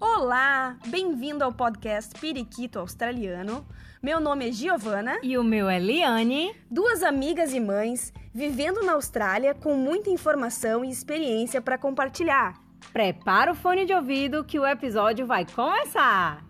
Olá, bem-vindo ao podcast Periquito Australiano. Meu nome é Giovana. E o meu é Liane. Duas amigas e mães vivendo na Austrália com muita informação e experiência para compartilhar. Prepara o fone de ouvido que o episódio vai começar!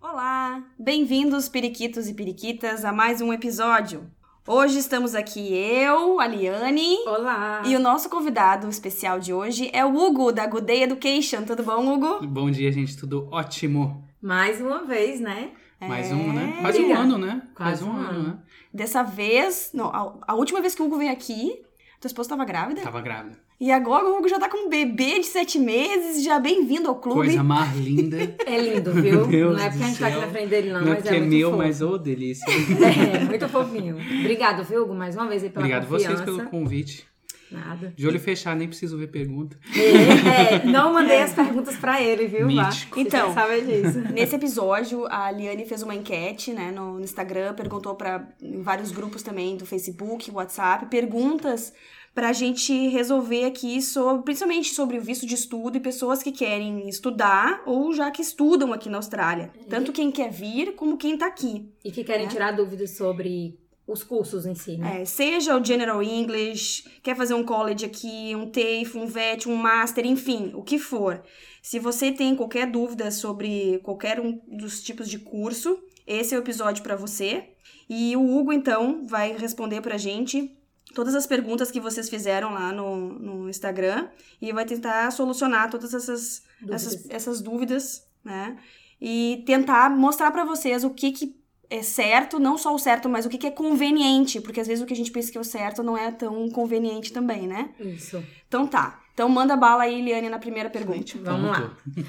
Olá, bem-vindos periquitos e periquitas a mais um episódio. Hoje estamos aqui eu, a Liane. Olá! E o nosso convidado especial de hoje é o Hugo, da Good Day Education. Tudo bom, Hugo? Bom dia, gente. Tudo ótimo. Mais uma vez, né? Mais É, um, né? Quase um ano, né? Quase Quase um um ano, ano. né? Dessa vez, não, a, a última vez que o Hugo veio aqui, tua esposa estava grávida. Tava grávida. E agora o Hugo já tá com um bebê de sete meses, já bem-vindo ao clube. Coisa mais linda. É lindo, viu? Deus não é porque a gente tá aqui na frente dele, não, Não é mas porque é é muito meu, fofo. mas ô delícia. É, muito fofinho. Obrigado, viu, Hugo, mais uma vez aí pela Obrigado confiança. vocês pelo convite. Nada. De olho fechado, nem preciso ver pergunta. É, é, não mandei as perguntas pra ele, viu, Vá? Mítico. Você Então. saber disso. Nesse episódio, a Liane fez uma enquete, né, no Instagram, perguntou para em vários grupos também do Facebook, WhatsApp, perguntas pra gente resolver aqui sobre, principalmente sobre o visto de estudo e pessoas que querem estudar ou já que estudam aqui na Austrália. Tanto quem quer vir como quem tá aqui. E que querem É. tirar dúvidas sobre os cursos em si, né? É, seja o General English, quer fazer um college aqui, um TAFE, um VET, um Master, enfim, o que for. Se você tem qualquer dúvida sobre qualquer um dos tipos de curso, esse é o episódio para você. E o Hugo, então, vai responder pra gente todas as perguntas que vocês fizeram lá no, no Instagram e vai tentar solucionar todas essas Dúvidas. essas, essas dúvidas, né? E tentar mostrar pra vocês o que, que é certo, não só o certo, mas o que, que é conveniente, porque às vezes o que a gente pensa que é o certo não é tão conveniente também, né? Isso. Então tá. Então manda bala aí, Liane, na primeira pergunta. Vamos lá.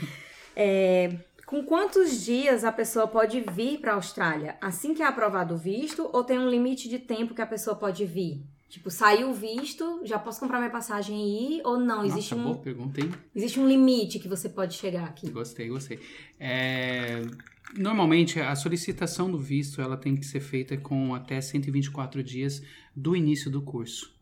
É, com quantos dias a pessoa pode vir para a Austrália? Assim que é aprovado o visto ou tem um limite de tempo que a pessoa pode vir? Tipo, saiu o visto, já posso comprar minha passagem e ir ou não? Existe, Nossa, um, boa pergunta, hein? existe um limite que você pode chegar aqui. Gostei, gostei. É, Normalmente, a solicitação do visto ela tem que ser feita com até 124 dias do início do curso.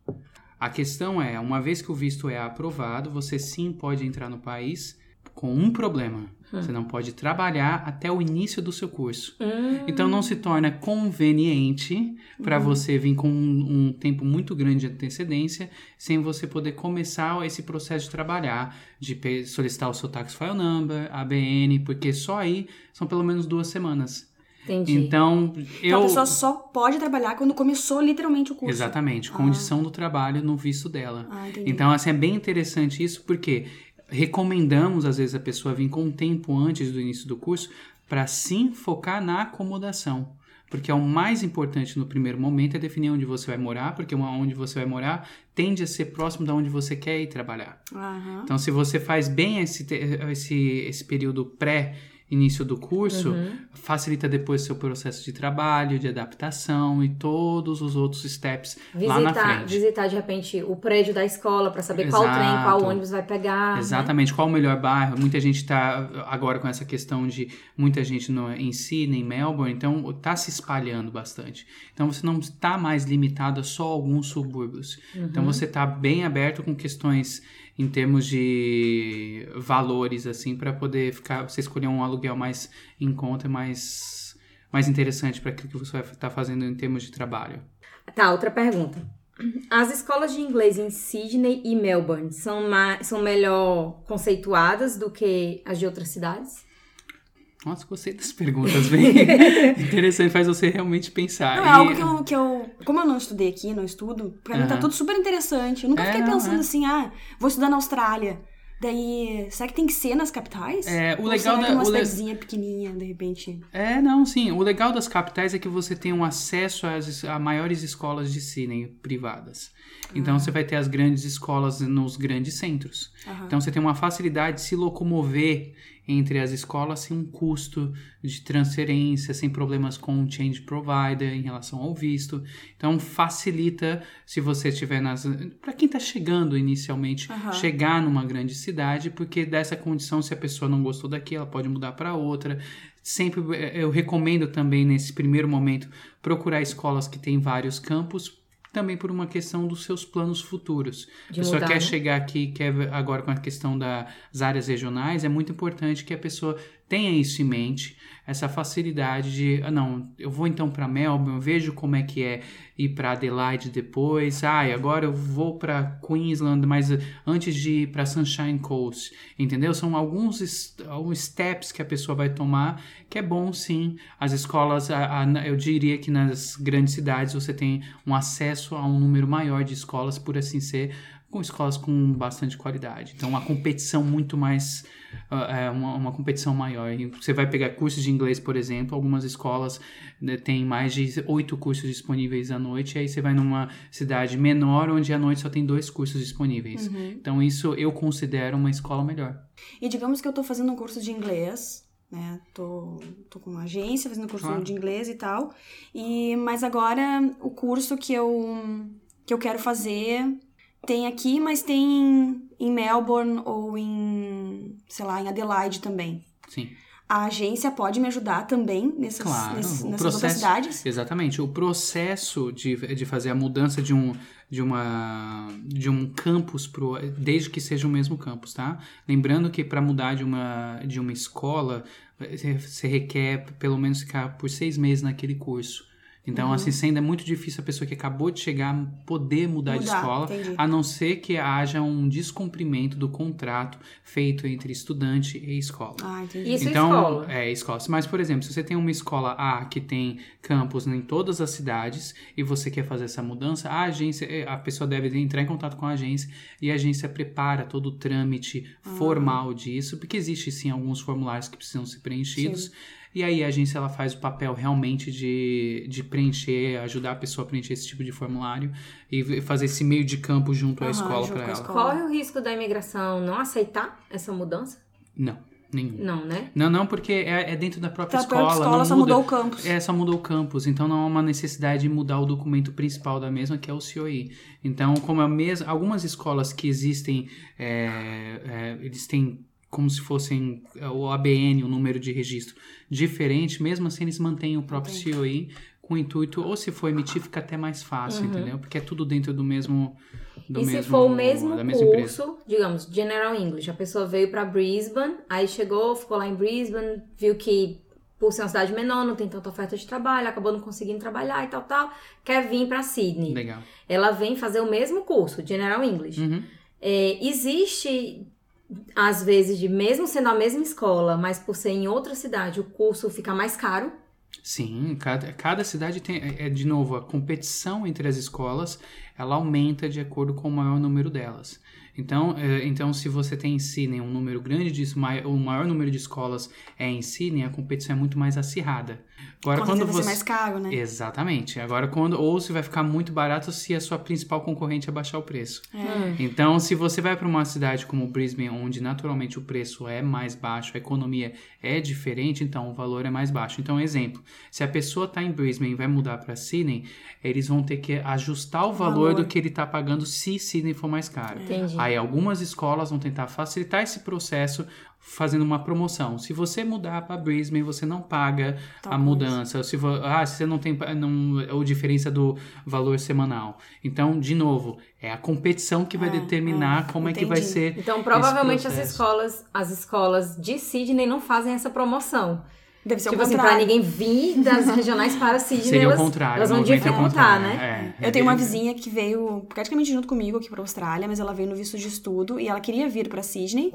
A questão é, uma vez que o visto é aprovado, você sim pode entrar no país com um problema. Você não pode trabalhar até o início do seu curso. Hum, Então não se torna conveniente para você vir com um, um tempo muito grande de antecedência, sem você poder começar esse processo de trabalhar, de solicitar o seu tax file number, ABN, porque só aí são pelo menos duas semanas. entendi. Então Então eu a pessoa só pode trabalhar quando começou literalmente o curso. exatamente condição do trabalho no visto dela. Ah. Então, assim, é bem interessante isso, porque recomendamos, às vezes, a pessoa vir com um tempo antes do início do curso para sim focar na acomodação. Porque é o mais importante no primeiro momento é definir onde você vai morar, porque onde você vai morar tende a ser próximo de onde você quer ir trabalhar. Aham. Então, se você faz bem esse, esse, esse período pré-início do curso, Uhum. facilita depois seu processo de trabalho, de adaptação e todos os outros steps lá na Visitar, frente. visitar de repente o prédio da escola para saber qual Exato. trem, qual ônibus vai pegar. né? Exatamente, qual o melhor bairro? Muita gente está agora com essa questão de muita gente no, em Sydney, em Melbourne, então está se espalhando bastante. Então você não está mais limitado a só alguns subúrbios. Então Uhum. você está bem aberto com questões em termos de valores, assim, para poder ficar, você escolher um aluguel mais em conta, mais, mais interessante para aquilo que você vai estar fazendo em termos de trabalho. Tá, outra pergunta. As escolas de inglês em Sydney e Melbourne são, ma- são melhor conceituadas do que as de outras cidades? Nossa, gostei das perguntas, bem interessante, faz você realmente pensar. Não, é E- algo que eu, que eu. Como eu não estudei aqui, não estudo, pra mim tá tudo super interessante. Eu nunca É, fiquei não, pensando é. assim, ah, vou estudar na Austrália. Daí, será que tem que ser nas capitais? É, o Ou legal da- uma o le- cidadezinha pequenininha, de repente? É, não, sim. O legal das capitais é que você tem um acesso às, a maiores escolas de Sydney privadas. Então você vai ter as grandes escolas nos grandes centros. Aham. Então você tem uma facilidade de se locomover entre as escolas sem um custo de transferência, sem problemas com o change provider em relação ao visto. Então facilita se você estiver nas. Para quem está chegando inicialmente, Aham. chegar numa grande cidade, porque dessa condição, se a pessoa não gostou daqui, ela pode mudar para outra. Sempre eh, eu recomendo também nesse primeiro momento procurar escolas que têm vários campos também por uma questão dos seus planos futuros. De a pessoa mudar, quer né? chegar aqui, quer agora com a questão das áreas regionais, é muito importante que a pessoa tenha isso em mente, essa facilidade de, ah, não, eu vou então para Melbourne, vejo como é que é ir para Adelaide depois, e agora eu vou para Queensland, mas antes de ir para Sunshine Coast, entendeu? São alguns, alguns steps que a pessoa vai tomar, que é bom sim. As escolas, a- a- eu diria que nas grandes cidades você tem um acesso a um número maior de escolas, por assim ser, com escolas com bastante qualidade. Então, uma competição muito mais. Ah, é, uma, uma competição maior. Você vai pegar cursos de inglês, por exemplo, algumas escolas né, têm mais de oito cursos disponíveis à noite, e aí você vai numa cidade menor, onde à noite só tem dois cursos disponíveis. Então, isso eu considero uma escola melhor. E digamos que eu tô fazendo um curso de inglês, né? Tô, tô com uma agência fazendo curso Claro. de inglês e tal. E, mas agora o curso que eu, que eu quero fazer tem aqui, mas tem em Melbourne ou em, sei lá, em Adelaide também. Sim. A agência pode me ajudar também nessas, Claro, nessas outras processo- cidades? Exatamente. O processo de, de fazer a mudança de um, de uma, de um campus pro, desde que seja o mesmo campus, tá? Lembrando que para mudar de uma, de uma escola, você você requer pelo menos ficar por seis meses naquele curso. Então, assim, sendo é muito difícil a pessoa que acabou de chegar poder mudar, de Mudar, escola, entendi. a não ser que haja um descumprimento do contrato feito entre estudante e escola. Ah, entendi. Isso é então, escola. é escola. Mas, por exemplo, se você tem uma escola A que tem campus em todas as cidades e você quer fazer essa mudança, a agência, eh, a pessoa deve entrar em contato com a agência e a agência prepara todo o trâmite Ah. formal disso, porque existe sim alguns formulários que precisam ser preenchidos. E aí a agência ela faz o papel realmente de, de preencher, ajudar a pessoa a preencher esse tipo de formulário e fazer esse meio de campo junto à escola para ela. escola. Corre o risco da imigração não aceitar essa mudança? Não, nenhum. Não, né? Não, não, porque é, é dentro da própria Pra escola. própria escola não só muda. mudou o campus. É, só mudou o campus, então não há uma necessidade de mudar o documento principal da mesma, que é o COI. Então, como a mes algumas escolas que existem, é, é, eles têm como se fossem é, o ABN, o número de registro, diferente, mesmo assim eles mantêm o próprio COI com o intuito, ou se for emitir, fica até mais fácil, entendeu? Porque é tudo dentro do mesmo. Do e mesmo se for o mesmo mesma empresa. curso, digamos, General English, a pessoa veio pra Brisbane, aí chegou, ficou lá em Brisbane, viu que por ser uma cidade menor, não tem tanta oferta de trabalho, acabou não conseguindo trabalhar e tal, tal, quer vir pra Sydney. Legal. Ela vem fazer o mesmo curso, General English. Uhum. É, existe, às vezes, de mesmo sendo a mesma escola, mas por ser em outra cidade, o curso fica mais caro. Sim, cada, cada cidade tem, é, é, de novo, a competição entre as escolas, ela aumenta de acordo com o maior número delas. Então, é, então se você tem em Sydney um número grande de, o maior número de escolas é em Sydney, a competição é muito mais acirrada. Agora, quando vai você... ser mais caro, né? Exatamente. Agora, quando ou se vai ficar muito barato se a sua principal concorrente abaixar o preço. É. Então, se você vai para uma cidade como Brisbane, onde naturalmente o preço é mais baixo, a economia é diferente, então o valor é mais baixo. Então, exemplo, se a pessoa está em Brisbane e vai mudar para Sydney, eles vão ter que ajustar o valor, valor. do que ele está pagando se Sydney for mais caro. Entendi. Aí algumas escolas vão tentar facilitar esse processo fazendo uma promoção. Se você mudar para Brisbane, você não paga a mudança. Se ah, se você não tem não, ou diferença do valor semanal. Então, de novo, é a competição que vai É, determinar é, como é que vai entendi. ser. Então, provavelmente as escolas, as escolas de Sydney não fazem essa promoção. Deve ser tipo o assim, pra contrário. ninguém vir das regionais para Sydney, Seria o contrário. elas vão é dificultar, contrário. né? É, Eu tenho uma é- vizinha que veio praticamente junto comigo aqui pra Austrália, mas ela veio no visto de estudo e ela queria vir pra Sydney,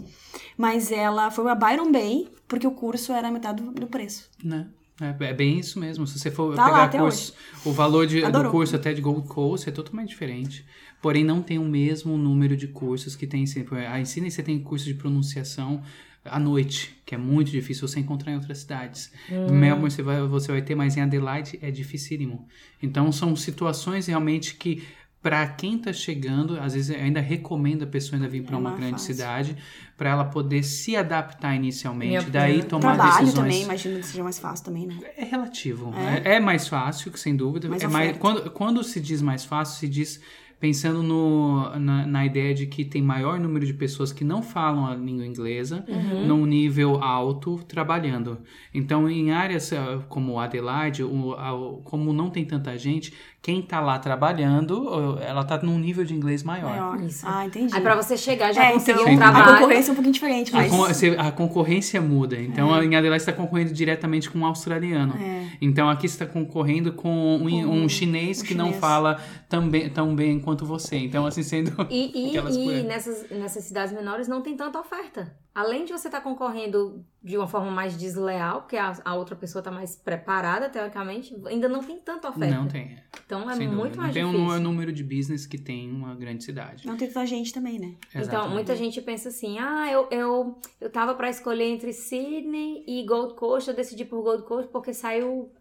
mas ela foi a Byron Bay porque o curso era metade do, do preço. Né? É, é bem isso mesmo. Se você for Tá lá pegar até curso, o valor de, do curso até de Gold Coast é totalmente diferente. Porém, não tem o mesmo número de cursos que tem sempre. A Ensina você tem curso de pronunciação à noite, que é muito difícil você encontrar em outras cidades. Hum. Melbourne você vai, você vai ter, mas em Adelaide é dificílimo. Então, são situações realmente que. Para quem tá chegando, às vezes ainda recomendo a pessoa ainda vir para É uma grande fácil. cidade, para ela poder se adaptar inicialmente, daí tomar Trabalho decisões. também, imagino que seja mais fácil também, né? É relativo. É? É, é mais fácil, sem dúvida. Mais é mais, quando, quando se diz mais fácil, se diz pensando no, na, na ideia de que tem maior número de pessoas que não falam a língua inglesa Uhum. num nível alto trabalhando. Então, em áreas ah, como Adelaide, o, a- como não tem tanta gente, Quem tá lá trabalhando, ela tá num nível de inglês maior. Maior. Isso. Ah, entendi. Aí pra você chegar já É, conseguir então, um a a trabalho. concorrência é um pouquinho diferente, A, mas... con- a concorrência muda. Então, em Adelaide você está concorrendo diretamente com um australiano. É. Então, aqui você está concorrendo com um, Com um chinês um que não chinês. fala tão bem, tão bem quanto você. Então, assim, sendo... E, e, e nessas, nessas cidades menores não tem tanta oferta. Além de você estar concorrendo de uma forma mais desleal, porque a, a outra pessoa está mais preparada, teoricamente, ainda não tem tanta oferta. Não tem. Então é sem muito dúvida. mais não tem difícil. o número de business que tem uma grande cidade. Não tem tanta gente também, né? Então, Exatamente. muita gente pensa assim: ah, eu, eu, eu tava pra escolher entre Sydney e Gold Coast, eu decidi por Gold Coast porque saiu,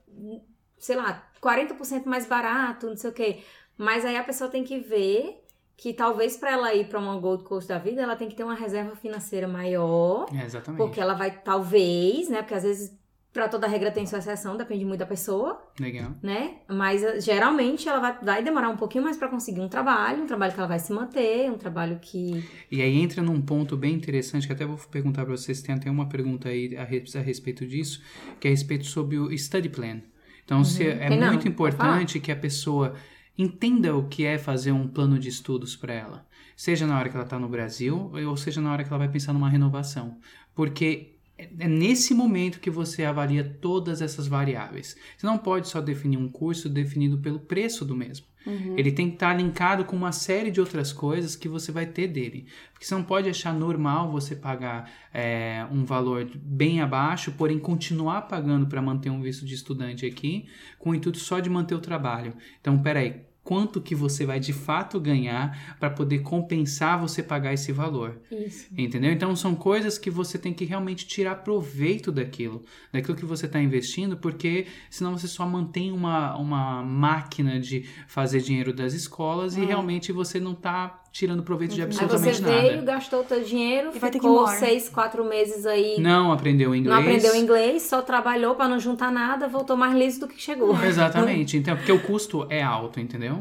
sei lá, 40% mais barato, não sei o quê. Mas aí a pessoa tem que ver que talvez pra ela ir pra uma Gold Coast da vida, ela tem que ter uma reserva financeira maior, É, exatamente. porque ela vai, talvez, né? Porque às vezes, pra toda regra tem sua exceção, depende muito da pessoa Legal. né? Mas eh, geralmente ela vai, vai demorar um pouquinho mais pra conseguir um trabalho, um trabalho que ela vai se manter, um trabalho que. E aí entra num ponto bem interessante, que até vou perguntar para vocês, tem até uma pergunta aí a, a respeito disso, que é a respeito sobre o study plan. Então, se é não, muito pode importante que a pessoa entenda o que é fazer um plano de estudos para ela. Seja na hora que ela está no Brasil, ou seja na hora que ela vai pensar numa renovação. Porque é é nesse momento que você avalia todas essas variáveis. Você não pode só definir um curso definido pelo preço do mesmo. Ele tem que estar linkado com uma série de outras coisas que você vai ter dele. Porque você não pode achar normal você pagar é, um valor bem abaixo, porém continuar pagando para manter um visto de estudante aqui, com o intuito só de manter o trabalho. Então, peraí, quanto que você vai de fato ganhar para poder compensar você pagar esse valor? Isso. Entendeu? Então são coisas que você tem que realmente tirar proveito daquilo, daquilo que você está investindo, porque senão você só mantém uma, uma máquina de fazer dinheiro das escolas e realmente você não está tirando proveito de Aí você absolutamente veio, nada. gastou o teu dinheiro, E vai ter que ficou seis, quatro meses aí, Não aprendeu inglês. não aprendeu inglês, só trabalhou pra não juntar nada, voltou mais liso do que chegou. Exatamente. Então, porque o custo é alto, entendeu?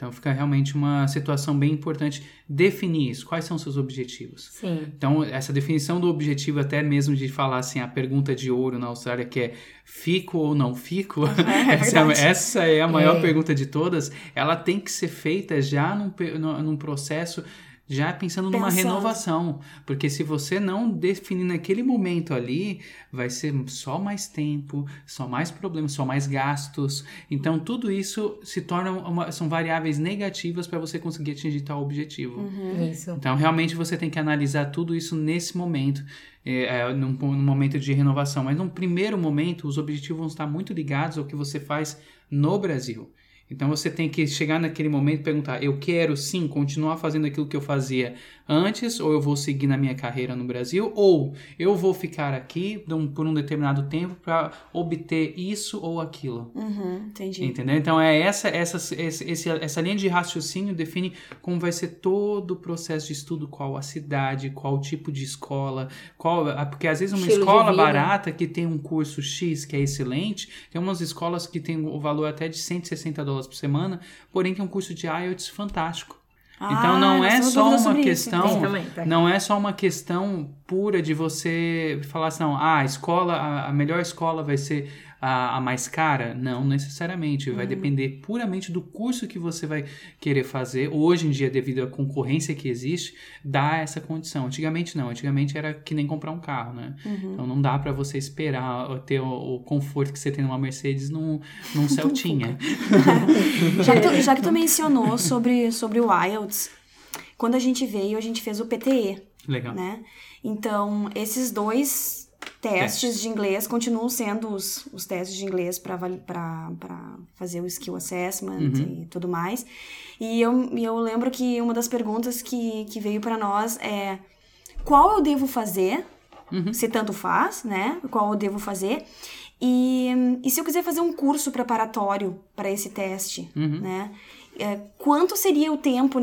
Então fica realmente uma situação bem importante definir isso. Quais são os seus objetivos? Sim. Então, essa definição do objetivo, até mesmo de falar assim, a pergunta de ouro na Austrália, que é fico ou não fico, É, essa, é essa é a maior É. pergunta de todas, ela tem que ser feita já num num processo. Já pensando numa Pensando. renovação. Porque se você não definir naquele momento ali, vai ser só mais tempo, só mais problemas, só mais gastos. Então, tudo isso se torna uma, são variáveis negativas para você conseguir atingir tal objetivo. Isso. Então, realmente você tem que analisar tudo isso nesse momento, é, é, num, num momento de renovação. Mas num primeiro momento, os objetivos vão estar muito ligados ao que você faz no Brasil. Então, você tem que chegar naquele momento e perguntar: eu quero sim continuar fazendo aquilo que eu fazia antes, ou eu vou seguir na minha carreira no Brasil, ou eu vou ficar aqui por um determinado tempo para obter isso ou aquilo. Uhum, entendi. Entendeu? Então é essa, essa, esse- essa linha de raciocínio define como vai ser todo o processo de estudo, qual a cidade, qual o tipo de escola, qual. Porque às vezes uma Estilo escola barata que tem um curso X que é excelente, tem umas escolas que tem o valor até de 160 dólares por semana, porém tem um curso de IELTS fantástico. Então Ah, não nós é só uma isso, questão- também, tá? Não é só uma questão pura de você falar assim, não, ah, a escola, a, a melhor escola vai ser a, a mais cara. Não necessariamente. Vai depender puramente do curso que você vai querer fazer. Hoje em dia, devido à concorrência que existe, dá essa condição. Antigamente não. Antigamente era que nem comprar um carro, né? Então não dá pra você esperar ter o, o conforto que você tem numa Mercedes num, num Celtinha. Já que, tu, já que tu mencionou sobre, sobre o IELTS, quando a gente veio, a gente fez o PTE, Legal. né? Então, esses dois testes Testes. de inglês continuam sendo os, os testes de inglês para fazer o skill assessment Uhum. e tudo mais. E eu, eu lembro que uma das perguntas que, que veio para nós é qual eu devo fazer, Uhum. se tanto faz, né? Qual eu devo fazer. E, e se eu quiser fazer um curso preparatório para esse teste, Uhum. né? É, quanto seria o tempo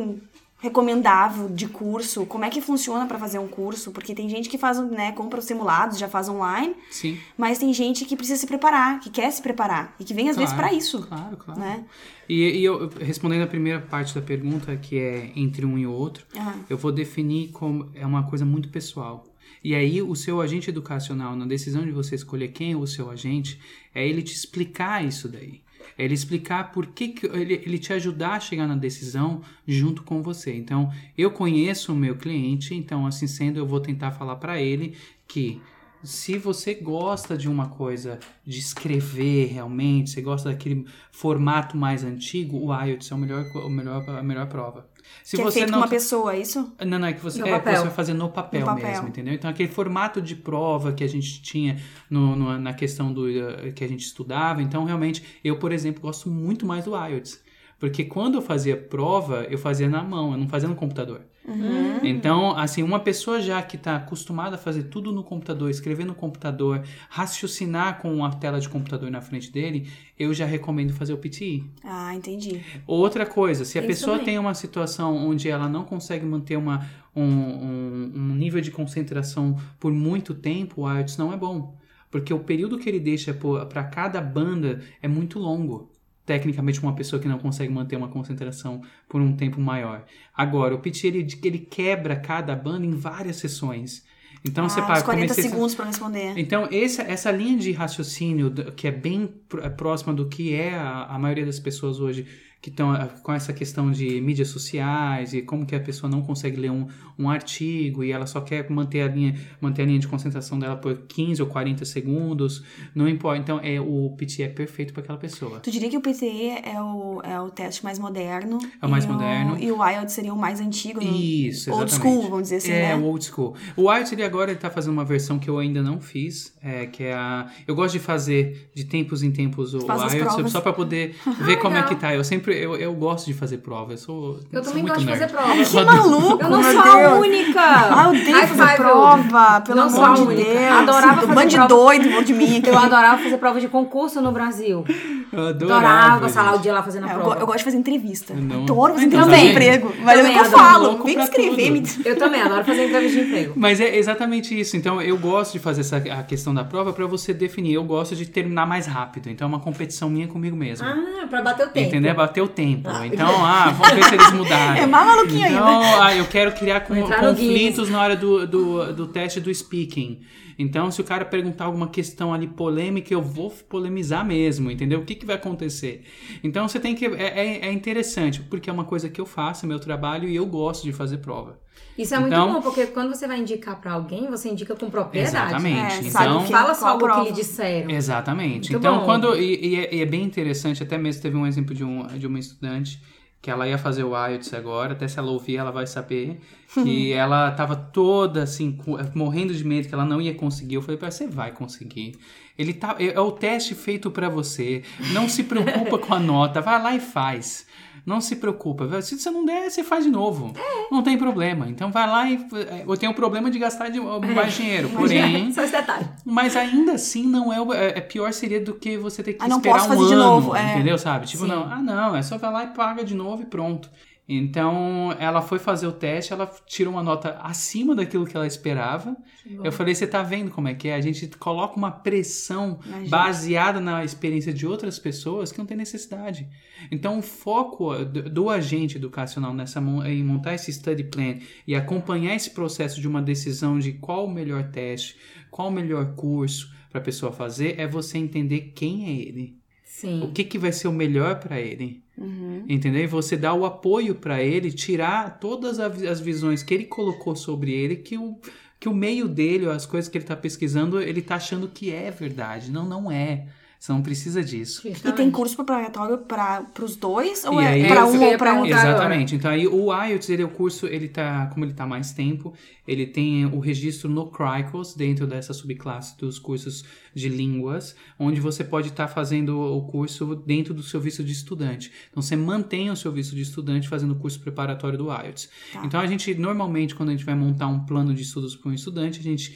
recomendável de curso? Como é que funciona para fazer um curso? Porque tem gente que faz, né, compra os simulados, já faz online, Sim. mas tem gente que precisa se preparar, que quer se preparar e que vem às vezes Claro, para isso, Claro, claro. né? E, e eu, respondendo a primeira parte da pergunta, que é entre um e o outro, Aham. eu vou definir como é uma coisa muito pessoal. E aí, o seu agente educacional, na decisão de você escolher quem é o seu agente, é ele te explicar isso daí. É ele explicar por que, que ele, ele te ajudar a chegar na decisão junto com você. Então, eu conheço o meu cliente, então assim sendo, eu vou tentar falar para ele que se você gosta de uma coisa de escrever realmente, você gosta daquele formato mais antigo, o IELTS é o melhor, o melhor, a melhor prova. Se que é feito com uma pessoa, é isso? Não, não, é que você, No é, que você vai fazer no papel, No papel. mesmo, entendeu? Então, aquele formato de prova que a gente tinha no, no- na questão do eh, que a gente estudava. Então, realmente, eu, por exemplo, gosto muito mais do IELTS. Porque quando eu fazia prova, eu fazia na mão, eu não fazia no computador. Uhum. Então, assim, uma pessoa já que está acostumada a fazer tudo no computador, escrever no computador, raciocinar com a tela de computador na frente dele, eu já recomendo fazer o PTE. Ah, entendi. Outra coisa, se a Isso pessoa também. tem uma situação onde ela não consegue manter uma, um, um- um nível de concentração por muito tempo, o IELTS não é bom. Porque o período que ele deixa para cada banda é muito longo. Tecnicamente, uma pessoa que não consegue manter uma concentração por um tempo maior. Agora, o pitch ele, ele quebra cada banda em várias sessões. Então, ah, você para 40 comecei- segundos pra responder. então, essa, essa linha de raciocínio que é bem é próxima do que é a, a maioria das pessoas hoje que estão com essa questão de mídias sociais e como que a pessoa não consegue ler um, um artigo e ela só quer manter a linha manter a linha de concentração dela por 15 ou 40 segundos, não importa. Então, é o PT é perfeito para aquela pessoa. Tu diria que o PTE é o, é o teste mais moderno. É o mais e moderno. e o IELTS seria o mais antigo. no- Isso, Old exatamente. school, vamos dizer assim, É, né? o old school. O IELTS, ele agora ele tá fazendo uma versão que eu ainda não fiz, é, que é a... Eu gosto de fazer de tempos em tempos o Faz IELTS, só pra poder ver como é que tá. Eu sempre, eu, eu gosto de fazer prova, eu sou Eu sou também muito gosto de nerd. fazer prova. Que maluco, Eu não sou Deus. a única! Ah, eu odeio High fazer five, prova, pelo Não sou amor de única. Deus. Adorava Um fazer bando de prova. doido em volta de mim aqui. Eu adorava fazer prova de concurso no Brasil. Eu Adorava adorava, passar lá o dia lá fazendo a É, eu, prova. go- eu gosto de fazer entrevista. Não. Adoro fazer Então, entrevista de também. emprego. Mas é o Também que eu adoro. falo. Vem escrever, me Eu também adoro fazer entrevista de emprego. Mas é exatamente isso. Então, eu gosto de fazer essa a questão da prova pra você definir. Eu gosto de terminar mais rápido. Então, é uma competição minha comigo mesmo. Ah, pra bater o tempo. Entendeu? Bater o tempo. Então, ah, vamos ver se eles mudaram. É mais maluquinho então, ainda. ah, eu quero criar com- conflitos na hora do, do, do teste do speaking. Então, se o cara perguntar alguma questão ali polêmica, eu vou polemizar mesmo, entendeu? O que, que vai acontecer? Então, você tem que... É, é- é interessante, porque é uma coisa que eu faço, é meu trabalho, e eu gosto de fazer prova. Isso é muito Então- bom, porque quando você vai indicar pra alguém, você indica com propriedade. Exatamente. É, sabe então, o Não que- fala só algo que lhe disseram. Exatamente. Muito então, bom. quando. E, e é, e é bem interessante, até mesmo teve um exemplo de, um, de uma estudante que ela ia fazer o IELTS agora, até se ela ouvir, ela vai saber que ela tava toda assim, morrendo de medo que ela não ia conseguir. Eu falei pra ela, você vai conseguir. Ele tá, é, é o teste feito pra você. Não se preocupa com a nota, vai lá e faz. Não se preocupa. Se você não der, você faz de novo. Não tem problema. Então vai lá e. Eu tenho o problema de gastar de- mais dinheiro. Porém, Só esse detalhe. mas ainda assim não é, o- é é pior seria do que você ter que Ah, esperar um ano, novo, é. entendeu? Sabe? Tipo, Sim. não, ah não, é só vai lá e paga de novo e pronto. Então, ela foi fazer o teste, ela tirou uma nota acima daquilo que ela esperava. Eu falei, você tá vendo como é que é? A gente coloca uma pressão Na gente. baseada na experiência de outras pessoas que não tem necessidade. Então, o foco do, do agente educacional nessa em montar esse study plan e acompanhar esse processo de uma decisão de qual o melhor teste, qual o melhor curso para a pessoa fazer, é você entender quem é ele. O Sim. que, que vai ser o melhor para ele. Uhum. Entendeu? E você dá o apoio para ele, tirar todas as visões que ele colocou sobre ele, que o, que o meio dele, as coisas que ele está pesquisando, ele está achando que é verdade. Não, não é. Você não precisa disso. E tem curso preparatório para os dois? Ou E é para um ou para outro? perguntar. Exatamente. Então aí o IELTS, ele é o curso, ele tá, como ele tá há mais tempo, ele tem o registro no Cricos, dentro dessa subclasse dos cursos de línguas, onde você pode estar fazendo o curso dentro do seu visto de estudante. Então você mantém o seu visto de estudante fazendo o curso preparatório do IELTS. Tá. Então a gente, normalmente, quando a gente vai montar um plano de estudos para um estudante, a gente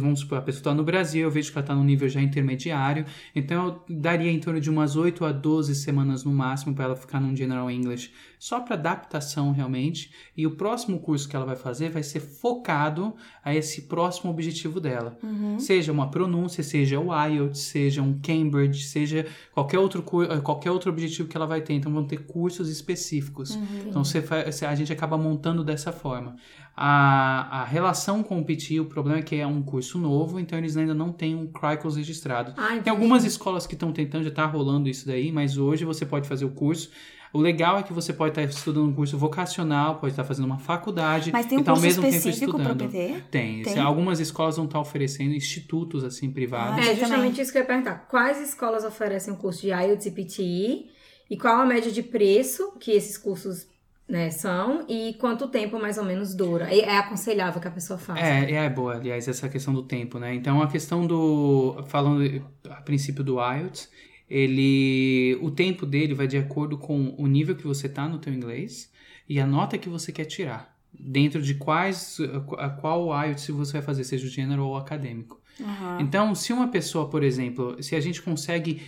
Vamos supor, a pessoa está no Brasil, eu vejo que ela está no nível já intermediário, então eu daria em torno de umas 8 a 12 semanas no máximo para ela ficar num General English, só para adaptação realmente. E o próximo curso que ela vai fazer vai ser focado a esse próximo objetivo dela. Uhum. Seja uma pronúncia, seja o IELTS, seja um Cambridge, seja qualquer outro, eh, qualquer outro objetivo que ela vai ter. Então vão ter cursos específicos. Uhum. Então você a gente acaba montando dessa forma. A, a relação com o PT, o problema é que é um curso novo, então eles ainda não têm um CRICOS registrado. Ah, Tem algumas escolas que estão tentando, já está rolando isso daí, mas hoje você pode fazer o curso. O legal é que você pode estar estudando um curso vocacional, pode estar fazendo uma faculdade Mas tem um e tá ao curso mesmo tempo específico para. PT? Tem. Tem? Algumas escolas vão estar oferecendo institutos assim privados. Ah, É também. justamente isso que eu ia perguntar. Quais escolas oferecem o curso de IELTS e PTE? E qual a média de preço que esses cursos né, são? E quanto tempo mais ou menos dura? É é aconselhável que a pessoa faça? É, é boa, aliás, essa questão do tempo, né? Então, a questão do. Falando a princípio do IELTS, ele. O tempo dele vai de acordo com o nível que você tá no teu inglês e a nota que você quer tirar. Dentro de quais. A qual IELTS você vai fazer, seja o general ou acadêmico. Aham. Então, se uma pessoa, por exemplo, se a gente consegue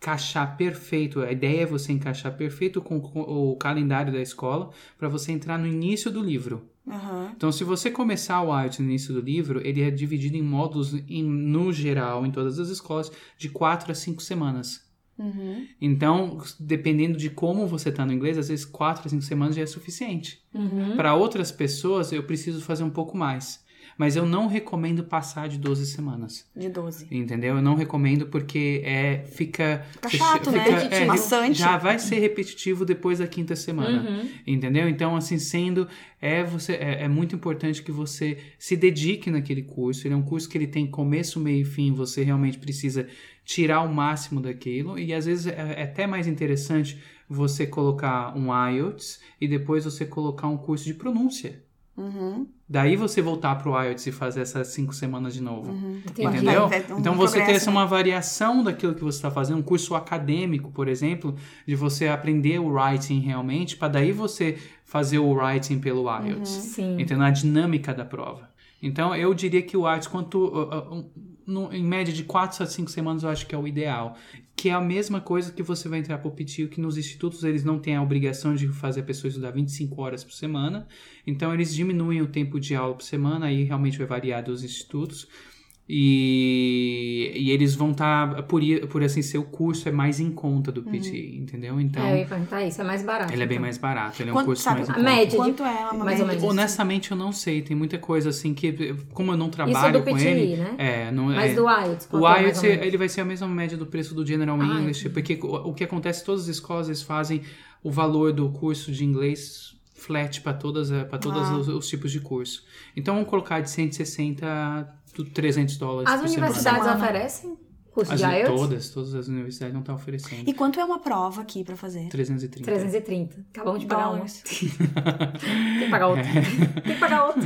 encaixar perfeito, a ideia é você encaixar perfeito com o calendário da escola para você entrar no início do livro. Aham. Então, se você começar o IELTS no início do livro, ele é dividido em módulos, em, no geral, em todas as escolas, de 4 a 5 semanas. Uhum. Então, dependendo de como você está no inglês, às vezes 4 a 5 semanas já é suficiente. Uhum. Para outras pessoas, eu preciso fazer um pouco mais. Mas eu não recomendo passar de 12 semanas. De 12. Entendeu? Eu não recomendo porque é fica Fica chato, né? fica- Repetitivo. Maçante. já vai ser repetitivo depois da quinta semana. Uhum. Entendeu? Então, assim, sendo. É, você, é, é muito importante que você se dedique naquele curso. Ele é um curso que ele tem começo, meio e fim. Você realmente precisa tirar o máximo daquilo. E às vezes é, é até mais interessante você colocar um IELTS e depois você colocar um curso de pronúncia. Uhum. Daí você voltar pro IELTS e fazer essas cinco semanas de novo. Entendi. Entendeu? Vai- vai- um então você ter essa né? uma variação daquilo que você está fazendo, um curso acadêmico, por exemplo, de você aprender o writing realmente, para daí você fazer o writing pelo IELTS. Sim. Entendeu? A dinâmica da prova. Então eu diria que o IELTS, quanto, uh, uh, no- em média de 4 a 5 semanas, eu acho que é o ideal. Que é a mesma coisa que você vai entrar para o PTO, que nos institutos eles não têm a obrigação de fazer a pessoa estudar 25 horas por semana. Então eles diminuem o tempo de aula por semana, aí realmente vai variar dos institutos. E, e eles vão estar, por, i- por assim ser, o curso é mais em conta do PT, entendeu? Então, É, eu ia perguntar isso, é mais barato. ele é bem então. mais barato, ele é um Quanto- curso sabe, mais em a conta. média? Quanto é uma Mais ou média? menos. Honestamente, eu não sei. Tem muita coisa assim que, como eu não Isso trabalho do com PTI, ele. né? É, não Mas é. do IELTS, O é mais IELTS, ou menos? ele vai ser a mesma média do preço do General Ah, English, porque o, o que acontece, todas as escolas eles fazem o valor do curso de inglês flat para todas para todos Ah. os, os tipos de curso. Então vamos colocar de 160 a 300 dólares As universidades semana. oferecem curso As, de IELTS? todas, todas as universidades não estão oferecendo. E quanto é uma prova aqui pra fazer? 330. 330. Acabamos de pagar uma. Dólares. Tem que pagar outro. Tem que pagar outro.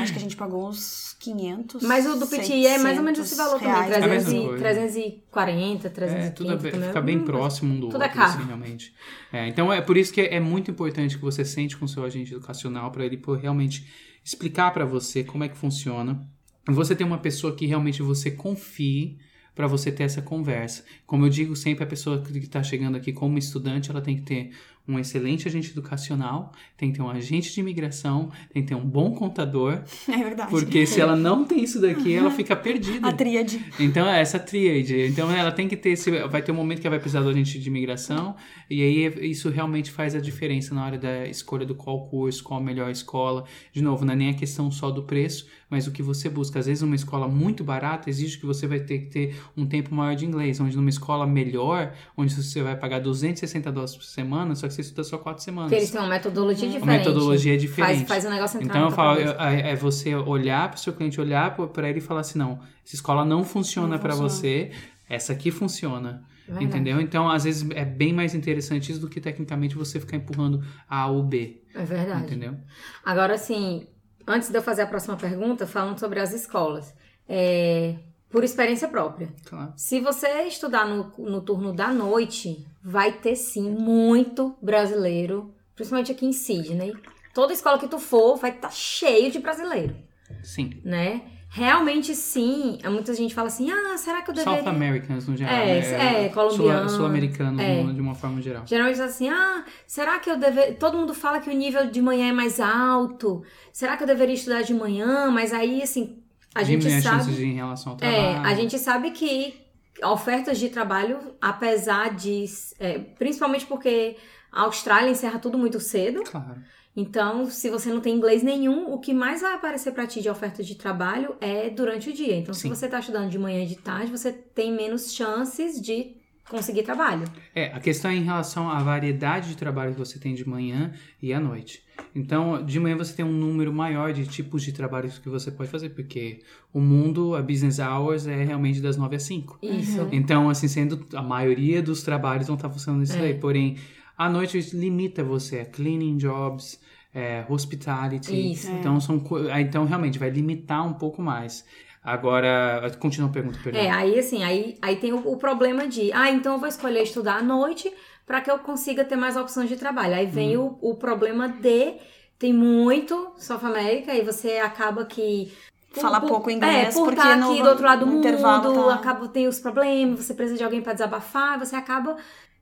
Acho que a gente pagou uns 500. Mas o do PTI é mais ou menos esse valor também. reais. É a 300 mesma e- coisa. 340, 330 É, tudo é bem- também. fica bem Hum, próximo um do tudo é outro, caro. assim, realmente. É, então é por isso que é muito importante que você sente com o seu agente educacional para ele poder realmente explicar para você como é que funciona. Você tem uma pessoa que realmente você confie para você ter essa conversa. Como eu digo sempre, a pessoa que está chegando aqui como estudante, ela tem que ter um excelente agente educacional, tem que ter um agente de imigração, tem que ter um bom contador, É verdade. porque se ela não tem isso daqui, ela fica perdida. A tríade. Então, é essa tríade. Então, ela tem que ter esse. Vai ter um momento que ela vai precisar do agente de imigração, e aí isso realmente faz a diferença na hora da escolha do qual curso, qual a melhor escola. De novo, não é nem a questão só do preço, mas o que você busca. Às vezes, uma escola muito barata exige que você vai ter que ter um tempo maior de inglês, onde numa escola melhor, onde você vai pagar 260 dólares por semana, só que você estuda só quatro semanas. Porque eles têm uma metodologia diferente. A metodologia é Faz, diferente. faz o negócio entrar Então eu falo, cabeça. é, é você olhar para o seu cliente, olhar para ele e falar assim, não, essa escola não funciona para você, essa aqui funciona. Verdade. Entendeu? Então, às vezes, é bem mais interessante isso do que tecnicamente você ficar empurrando A ou B. É verdade. Entendeu? Agora, assim, antes de eu fazer a próxima pergunta, falando sobre as escolas. É, por experiência própria. Claro. Se você estudar no, no turno da noite, vai ter sim muito brasileiro, principalmente aqui em Sydney. Toda escola que tu for vai estar cheio de brasileiro, Sim. né? Realmente sim. Muita gente fala assim: ah, será que eu deveria. South Americans, no geral. É, né? é, colombiano, Sul- Sul-americanos, é. de uma forma geral. Geralmente fala assim: ah, será que eu deveria. Todo mundo fala que o nível de manhã é mais alto. Será que eu deveria estudar de manhã? Mas aí, assim, a gente Diminui sabe. chances de em relação ao trabalho. É, a gente sabe que ofertas de trabalho, apesar de. é, principalmente porque a Austrália encerra tudo muito cedo. Claro. Então, se você não tem inglês nenhum, o que mais vai aparecer para ti de oferta de trabalho é durante o dia. Então, Sim. se você tá estudando de manhã e de tarde, você tem menos chances de conseguir trabalho. É, a questão é em relação à variedade de trabalho que você tem de manhã e à noite. Então, de manhã você tem um número maior de tipos de trabalhos que você pode fazer, porque o mundo, a business hours é realmente das 9 às 5. Isso. Então, assim, sendo a maioria dos trabalhos vão estar funcionando isso É. daí. Porém, à noite limita você a cleaning jobs, é, hospitality. Isso. Então, são, ah, então, realmente, vai limitar um pouco mais. Agora, continua a pergunta, perdão. É, aí assim, aí, aí tem o, o problema de, ah, então eu vou escolher estudar à noite para que eu consiga ter mais opções de trabalho. Aí vem Uhum. o, o problema de, tem muito South America e você acaba que... Fala por- pouco inglês, É, por porque estar no- aqui do outro lado do no mundo, intervalo tá- acaba, tem os problemas, você precisa de alguém para desabafar, você acaba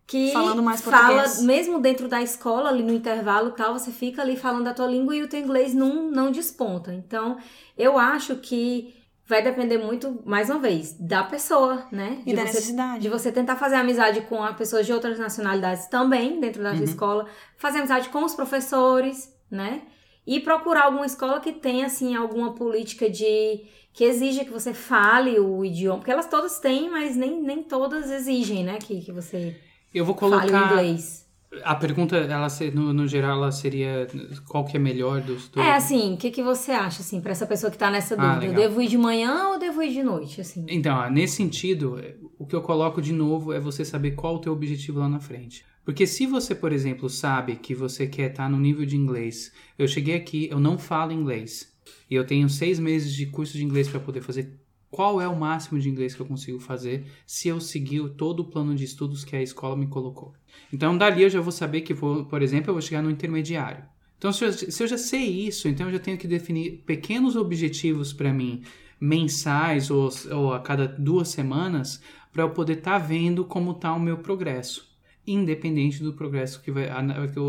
que Falando mais fala, português. mesmo dentro da escola, ali no intervalo e tal, você fica ali falando a tua língua e o teu inglês não, não desponta. Então, eu acho que vai depender muito, mais uma vez, da pessoa, né? E De da você, necessidade. de você tentar fazer amizade com a pessoas de outras nacionalidades também, dentro da sua Uhum. escola, fazer amizade com os professores, né? E procurar alguma escola que tenha, assim, alguma política de que exija que você fale o idioma, porque elas todas têm, mas nem, nem todas exigem, né, que, que você Eu vou fale colocar. inglês. A pergunta, ela no, no geral, ela seria qual que é melhor dos dois? É, assim, o que, que você acha, assim, pra essa pessoa que tá nessa Ah, dúvida? eu legal. devo ir de manhã ou devo ir de noite, assim? Então, nesse sentido, o que eu coloco de novo é você saber qual o teu objetivo lá na frente. Porque se você, por exemplo, sabe que você quer estar no nível de inglês, eu cheguei aqui, eu não falo inglês, e eu tenho seis meses de curso de inglês para poder fazer. Qual é o máximo de inglês que eu consigo fazer se eu seguir todo o plano de estudos que a escola me colocou? Então, dali eu já vou saber que, vou, por exemplo, eu vou chegar no intermediário. Então, se eu, se eu já sei isso, então eu já tenho que definir pequenos objetivos para mim, mensais ou, ou a cada duas semanas, para eu poder estar vendo como está o meu progresso, independente do progresso que vai,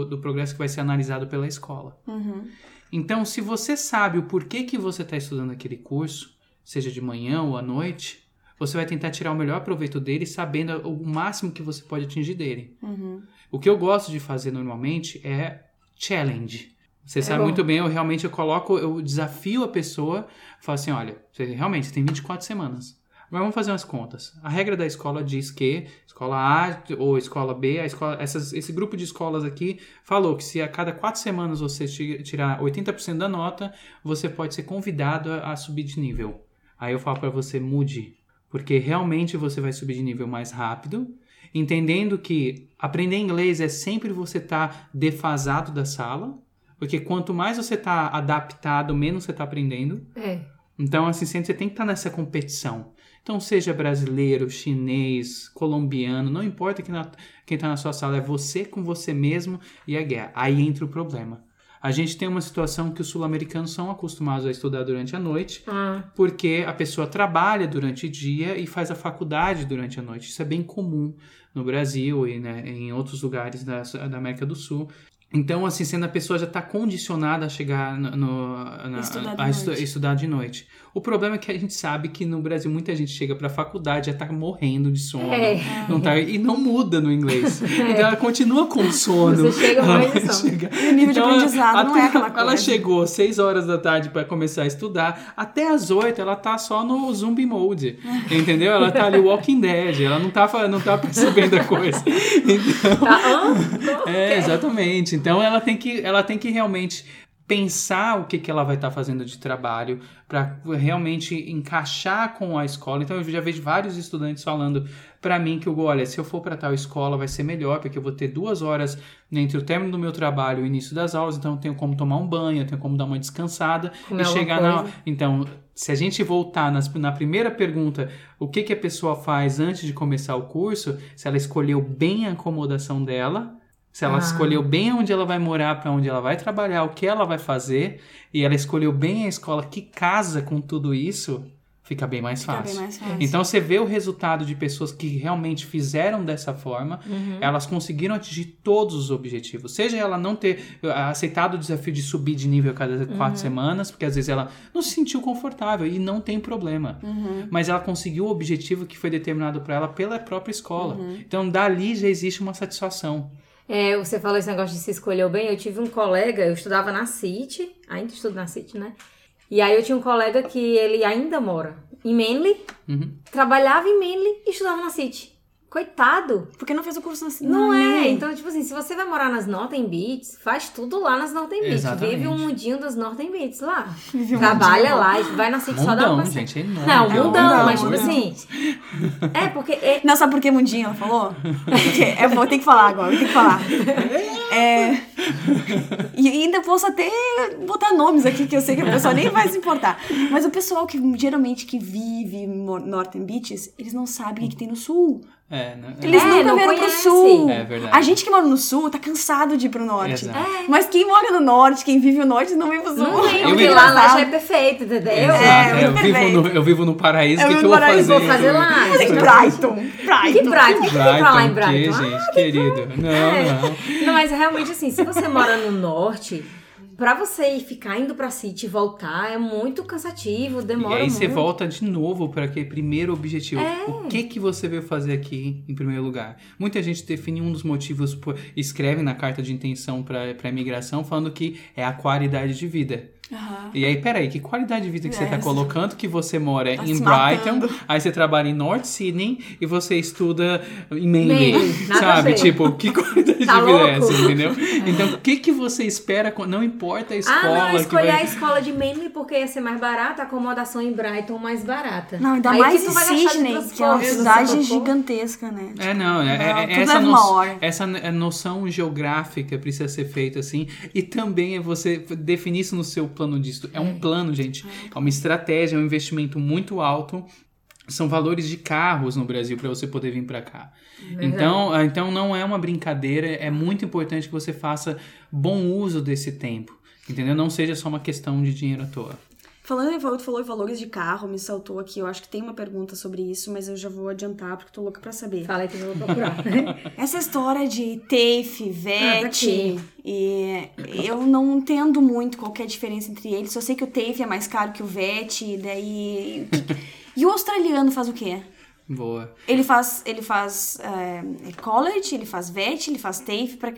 do progresso que vai ser analisado pela escola. Uhum. Então, se você sabe o porquê que você está estudando aquele curso, seja de manhã ou à noite, você vai tentar tirar o melhor proveito dele, sabendo o máximo que você pode atingir dele. Uhum. O que eu gosto de fazer normalmente é challenge. Você sabe bom. muito bem, eu realmente eu coloco, eu desafio a pessoa, falo assim, olha, você realmente você tem 24 semanas. Agora vamos fazer umas contas. A regra da escola diz que escola A ou escola B, a escola, essas, esse grupo de escolas aqui falou que se a cada quatro semanas você ti- tirar 80% da nota, você pode ser convidado a, a subir de nível. Aí eu falo para você, mude, porque realmente você vai subir de nível mais rápido, entendendo que aprender inglês é sempre você estar defasado da sala, porque quanto mais você está adaptado, menos você está aprendendo. É. Então, assim, sempre você tem que estar nessa competição. Então, seja brasileiro, chinês, colombiano, não importa quem, na, quem tá na sua sala, é você com você mesmo e a guerra. Aí entra o problema. A gente tem uma situação que os sul-americanos são acostumados a estudar durante a noite, Ah, porque a pessoa trabalha durante o dia e faz a faculdade durante a noite. Isso é bem comum no Brasil e né, em outros lugares da, da América do Sul. Então, assim, sendo a pessoa já está condicionada a chegar no, no- na- Estudar de a estu- estudar de noite. O problema é que a gente sabe que no Brasil muita gente chega para a faculdade já está morrendo de sono. É. Não tá, e não muda no inglês. Então ela continua com sono. Você chega Ela mais de chegar- E o nível de Então, aprendizado não é aquela Ela coisa. chegou 6 horas da tarde para começar a estudar, até as 8 ela tá só no zumbi mode, entendeu? Ela tá ali Walking Dead, ela não tá, não tá percebendo a coisa. Então, Tá? Hã? é, exatamente. Então ela tem que, ela tem que realmente pensar o que, que ela vai estar fazendo de trabalho para realmente encaixar com a escola. Então eu já vejo vários estudantes falando para mim que eu olha, se eu for para tal escola vai ser melhor porque eu vou ter duas horas entre o término do meu trabalho e o início das aulas, então eu tenho como tomar um banho, eu tenho como dar uma descansada e chegar na coisa. então se a gente voltar nas- na primeira pergunta, o que, que a pessoa faz antes de começar o curso, se ela escolheu bem a acomodação dela, se ela Ah. escolheu bem onde ela vai morar, para onde ela vai trabalhar, o que ela vai fazer, e ela escolheu bem a escola que casa com tudo isso, fica bem mais Fica fácil. bem mais fácil. Então você vê o resultado de pessoas que realmente fizeram dessa forma, Uhum. elas conseguiram atingir todos os objetivos. Seja ela não ter uh, aceitado o desafio de subir de nível a cada quatro semanas, porque às vezes ela não se sentiu confortável e não tem problema. Uhum. Mas ela conseguiu o objetivo que foi determinado para ela pela própria escola. Uhum. Então dali já existe uma satisfação. É, você falou esse negócio de se escolher bem. Eu tive um colega, eu estudava na City, ainda estudo na City, né? E aí eu tinha um colega que ele ainda mora em Manly, Uhum. trabalhava em Manly e estudava na City. Coitado. Porque não fez o curso na Não na é. Manly? Então, tipo assim, se você vai morar nas Northern Beaches, faz tudo lá nas Northern Beaches. Exatamente. Vive um mundinho das Northern Beaches lá. Vive um Trabalha lá, vai na City só dá uma gente, é enorme. Não, É mundão, mundão, mas tipo assim. É, porque. é- Não, sabe por que mundinho ela falou? Porque eu vou ter que falar agora, vou ter que falar. É, e ainda posso até botar nomes aqui, que eu sei que a pessoa nem vai se importar. Mas o pessoal que geralmente que vive Northern Beaches, eles não sabem o que, que tem no sul. É, né? Eles É, nunca não vieram pro sul. É verdade. A gente que mora no sul tá cansado de ir pro norte. Exato. Mas quem mora no norte, quem vive no norte, não vem pro sul. Não Eu porque lá, lá já é perfeito, entendeu? Exato. É, eu, vivo no, eu vivo no paraíso, o Eu que, vivo que eu vou fazer? vou fazer lá. Mas em Brighton. Brighton. Que Brighton? O que tem pra lá em Brighton, que, gente, querido? Não, É. não. Não, mas realmente assim, se você mora no norte, pra você ir ficar indo pra City e voltar é muito cansativo, E demora aí muito. você volta de novo para aquele primeiro objetivo. É. O que que você veio fazer aqui em primeiro lugar? Muita gente define um dos motivos, por, escreve na carta de intenção para imigração falando que é a qualidade de vida. Aham. E aí, peraí, que qualidade de vida que você tá Essa. colocando que você mora Tá em Brighton, matando. aí você trabalha em North Sydney e você estuda em Manly, a sabe? Tipo, que qualidade Tá de vida é louco? essa, entendeu? Então, o que que você espera, não importa a Ah, escola não, eu que escolhi vai... a escola de Manly porque ia ser mais barata, a acomodação em Brighton mais barata. Não, ainda Aí mais em Sydney, que é uma cidade gigantesca, né? É, não, é, é- Não, é tudo essa, no- essa noção geográfica precisa ser feita assim, e também é você definir isso no seu plano de estudo. É um plano, gente, é uma estratégia, é um investimento muito alto. São valores de carros no Brasil para você poder vir para cá. Então, ah, então não é uma brincadeira, é muito importante que você faça bom uso desse tempo. Entendeu? Não seja só uma questão de dinheiro à toa. Falando em tu falou em valores de carro, me saltou aqui. Eu acho que tem uma pergunta sobre isso, mas eu já vou adiantar porque tô louca pra saber. Fala aí que eu vou procurar. Essa história de TAFE, Ah, VET, aqui. e eu não entendo muito qual que é a diferença entre eles. Só sei que o TAFE é mais caro que o VET, e daí. E o australiano faz o quê? Boa. Ele faz, ele faz é, college, ele faz VET, ele faz TAFE, pra...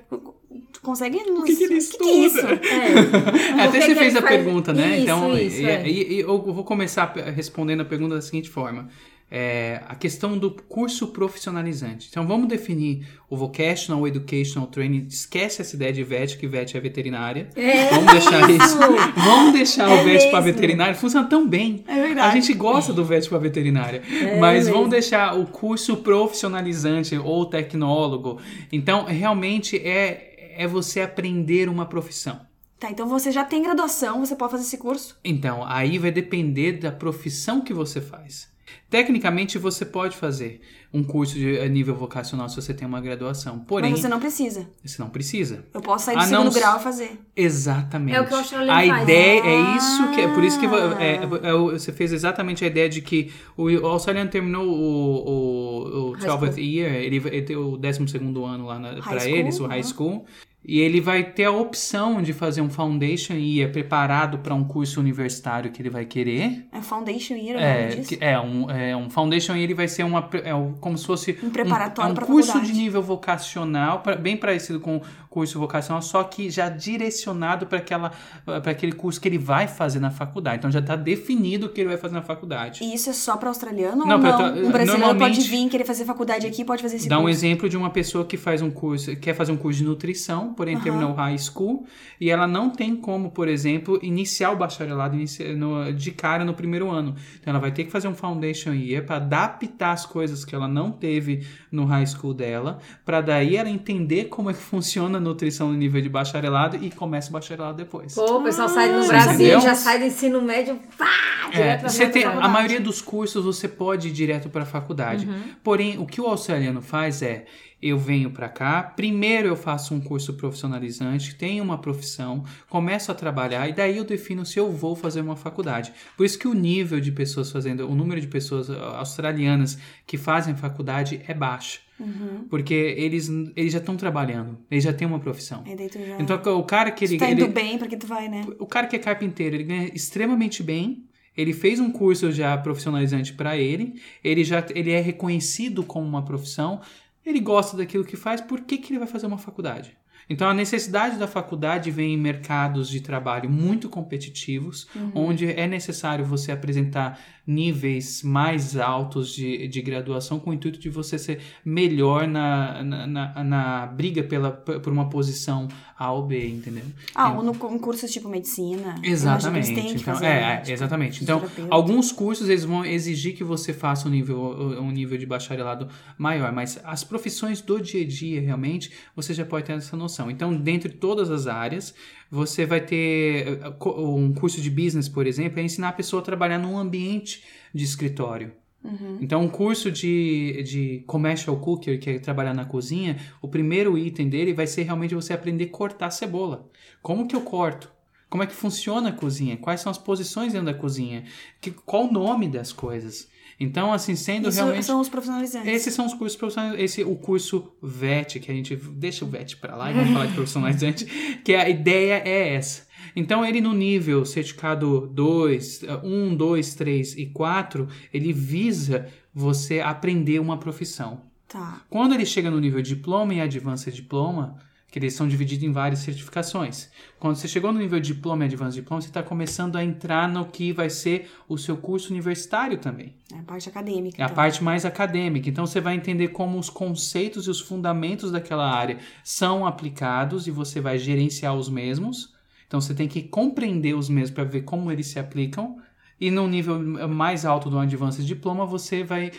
Tu consegue nos... que que ele é isso? estuda? É. Até Por que você que fez a faz- pergunta, né? Isso, então, isso, e, é. e- e eu vou começar respondendo a pergunta da seguinte forma. É, a questão do curso profissionalizante. Então, vamos definir o Vocational Educational Training. Esquece essa ideia de VET, que VET é veterinária. É Vamos deixar isso. isso. Vamos deixar É o VET para veterinária. Funciona tão bem. É verdade. A gente gosta do VET para veterinária. É mas mesmo. vamos deixar o curso profissionalizante ou tecnólogo. Então, realmente é, é você aprender uma profissão. Tá, então você já tem graduação, você pode fazer esse curso? Então, aí vai depender da profissão que você faz. Tecnicamente, você pode fazer um curso de a nível vocacional se você tem uma graduação. Porém, Mas você não precisa. você não precisa. Eu posso sair do Ah, não, segundo s- grau e fazer. Exatamente. É o que o australiano A faz. ideia é isso que é por isso que Ah. é, é, o- você fez exatamente a ideia de que o, o australiano terminou o, o, o High 12th school. year, ele vai ter o 12 segundo ano lá para eles, o high school. E ele vai ter a opção de fazer um foundation year preparado para um curso universitário que ele vai querer. É Foundation Year, É, é, disso? é, um, é um foundation e ele vai ser uma, é um- como se fosse Um preparatório é um curso faculdade. de nível vocacional, pra- bem parecido com curso vocacional, só que já direcionado para aquela para aquele curso que ele vai fazer na faculdade. Então já está definido o que ele vai fazer na faculdade. E isso é só pra australiano Não, ou não? Um brasileiro pode vir querer fazer faculdade aqui, pode fazer esse Dá um curso. exemplo de uma pessoa que faz um curso, quer fazer um curso de nutrição, porém Aham. terminou o high school, e ela não tem como, por exemplo, iniciar o bacharelado no- de cara no primeiro ano. Então ela vai ter que fazer um foundation year para adaptar as coisas que ela não teve no high school dela, para daí ela entender como é que funciona nutrição no nível de bacharelado e começa o bacharelado depois. Pô, o pessoal sai do Você Brasil, entendeu? já sai do ensino médio, pá, É, direto você tem, a maioria dos cursos você pode ir direto para a faculdade. Uhum. Porém, o que o australiano faz é: eu venho para cá, primeiro eu faço um curso profissionalizante, tenho uma profissão, começo a trabalhar e daí eu defino se eu vou fazer uma faculdade. Por isso que o nível de pessoas fazendo, o número de pessoas ah, australianas que fazem faculdade é baixo. Uhum. Porque eles, eles já estão trabalhando, eles já têm uma profissão. Tu já... Então o cara que tu ele, tá indo ele- bem, porque tu vai, né? o cara que é carpinteiro, ele ganha extremamente bem. Ele fez um curso já profissionalizante para ele. Ele já ele é reconhecido como uma profissão. ele gosta daquilo que faz, por que, que ele vai fazer uma faculdade? Então, a necessidade da faculdade vem em mercados de trabalho muito competitivos, onde é necessário você apresentar níveis mais altos de, de graduação com o intuito de você ser melhor na, na, na, na briga pela, por uma posição A ou B, entendeu? Ah, ou no, em cursos tipo medicina. Exatamente. eles têm Então, fazer, é, Tipo, exatamente. Então, alguns cursos eles vão exigir que você faça um nível, um nível de bacharelado maior, mas as profissões do dia a dia, realmente, você já pode ter essa noção. Então, dentre todas as áreas, você vai ter eh, um curso de business, por exemplo, é ensinar a pessoa a trabalhar num ambiente de escritório. Uhum. Então, um curso de, de commercial cooker, que é trabalhar na cozinha, o primeiro item dele vai ser realmente você aprender a cortar cebola. Como que eu corto? Como é que funciona a cozinha? Quais são as posições dentro da cozinha? Que, qual o nome das coisas? Então, assim, sendo Isso realmente... são os profissionalizantes. Esses são os cursos profissionais, esse o curso VET, que a gente deixa o VET pra lá e vamos falar de profissionalizante, que a ideia é essa. Então, ele no nível certificado 2, 1, 2, 3 e 4, ele visa você aprender uma profissão. Tá. Quando ele chega no nível diploma e advanced diploma, que eles são divididos em várias certificações. Quando você chegou no nível diploma e advanced diploma, você está começando a entrar no que vai ser o seu curso universitário também. É a parte acadêmica. É a então. parte mais acadêmica. Então você vai entender como os conceitos e os fundamentos daquela área são aplicados e você vai gerenciar os mesmos. Então você tem que compreender os mesmos para ver como eles se aplicam. E no nível mais alto do Advanced Diploma, você vai,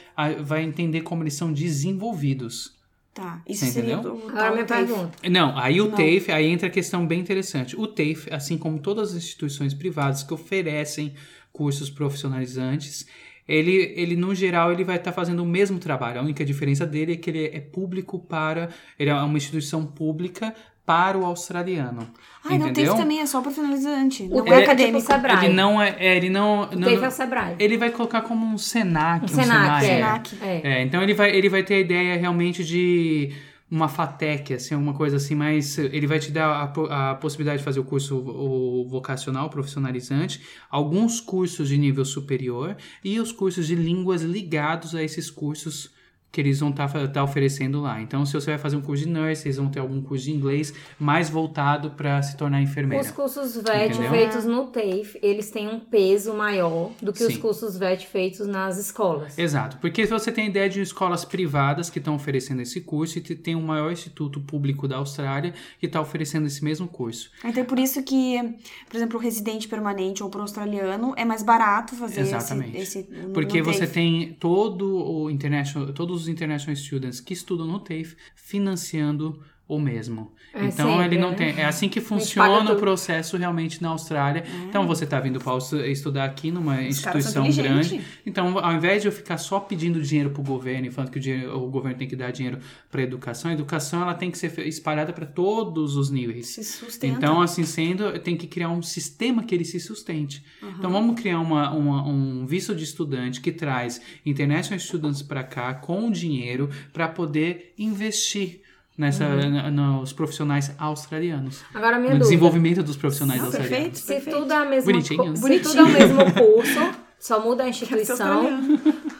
vai entender como eles são desenvolvidos. Tá. Isso Você entendeu? o Agora minha TAFE. pergunta. Não, aí o Não. TAFE, aí entra a questão bem interessante. O TAFE, assim como todas as instituições privadas que oferecem cursos profissionalizantes, ele, ele no geral, ele vai estar fazendo o mesmo trabalho. A única diferença dele é que ele é público para... Ele é uma instituição pública para o australiano. Ah, não, entendeu? TAFE também é só profissionalizante. Não TAFE é é tipo acadêmico. Sebrae. Ele não é... é, ele não... O não- TAFE é o Sebrae. ele vai colocar como um Senac, Um um Senac, é. Senac. É. É, então ele vai, ele vai ter a ideia realmente de uma FATEC, assim, alguma coisa assim, mas ele vai te dar a, a possibilidade de fazer o curso o vocacional, profissionalizante, alguns cursos de nível superior e os cursos de línguas ligados a esses cursos que eles vão estar oferecendo lá. Então, se você vai fazer um curso de nurse, eles vão ter algum curso de inglês mais voltado para se tornar enfermeira. Os cursos VET Entendeu? feitos no TAFE, eles têm um peso maior do que os Sim. cursos VET feitos nas escolas. Exato, porque você tem ideia de escolas privadas que estão oferecendo esse curso e te- tem o maior instituto público da Austrália que está oferecendo esse mesmo curso. Então é por isso que, por exemplo, o residente permanente ou pro australiano é mais barato fazer Exatamente. esse, no- Porque no você TAFE. tem todo o international, todos os international students que estudam no TAFE financiando o mesmo. É então sempre, ele não né? tem, é assim que funciona o processo realmente na Austrália. Então você está vindo para estudar aqui numa Os instituição grande. Então, ao invés de eu ficar só pedindo dinheiro pro governo e falando que o, dinheiro- o governo tem que dar dinheiro para educação, a educação ela tem que ser espalhada para todos os níveis. Se sustenta. Então, assim sendo, tem que criar um sistema que ele se sustente. Então, vamos criar uma, uma- um visto de estudante que traz international students para cá com dinheiro para poder investir nessa, na- nos profissionais australianos. Agora, a minha no dúvida. desenvolvimento dos profissionais Não, australianos. perfeito, Se perfeito. tudo é a mesma Bonitinho, co- tudo é o mesmo curso, só muda a instituição.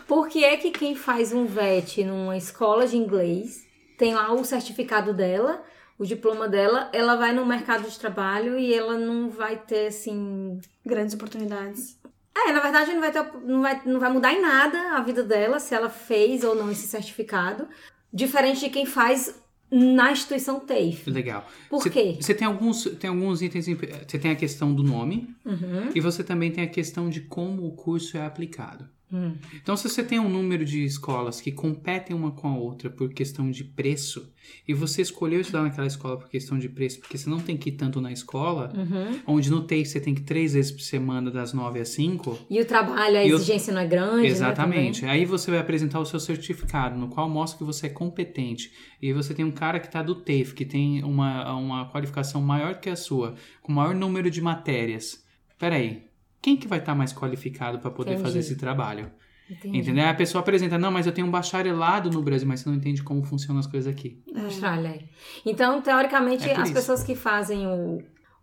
Por que é que quem faz um VET numa escola de inglês tem lá o certificado dela, o diploma dela, ela vai no mercado de trabalho e ela não vai ter assim. Grandes oportunidades. É, na verdade não vai, ter, não, vai, não vai mudar em nada a vida dela se ela fez ou não esse certificado. Diferente de quem faz na instituição TAFE. Legal. Por Você- quê? Você tem alguns, tem alguns itens. Você tem a questão do nome Uhum. e você também tem a questão de como o curso é aplicado. Hum. Então, se você tem um número de escolas que competem uma com a outra por questão de preço, e você escolheu estudar naquela escola por questão de preço, porque você não tem que ir tanto na escola, Uhum. onde no TAFE você tem que ir três vezes por semana, das nove às cinco. E o trabalho, a E o- exigência não é grande, Exatamente. né? Aí você vai apresentar o seu certificado, no qual mostra que você é competente. E você tem um cara que está do TAFE, que tem uma, uma qualificação maior que a sua, com maior número de matérias. Peraí, quem que vai estar mais qualificado para poder Entendi. fazer esse trabalho? Entendi. Entendeu? A pessoa apresenta, não, mas eu tenho um bacharelado no Brasil, mas você não entende como funcionam as coisas aqui. Na Austrália. é. Então, teoricamente, É as isso. pessoas que fazem o,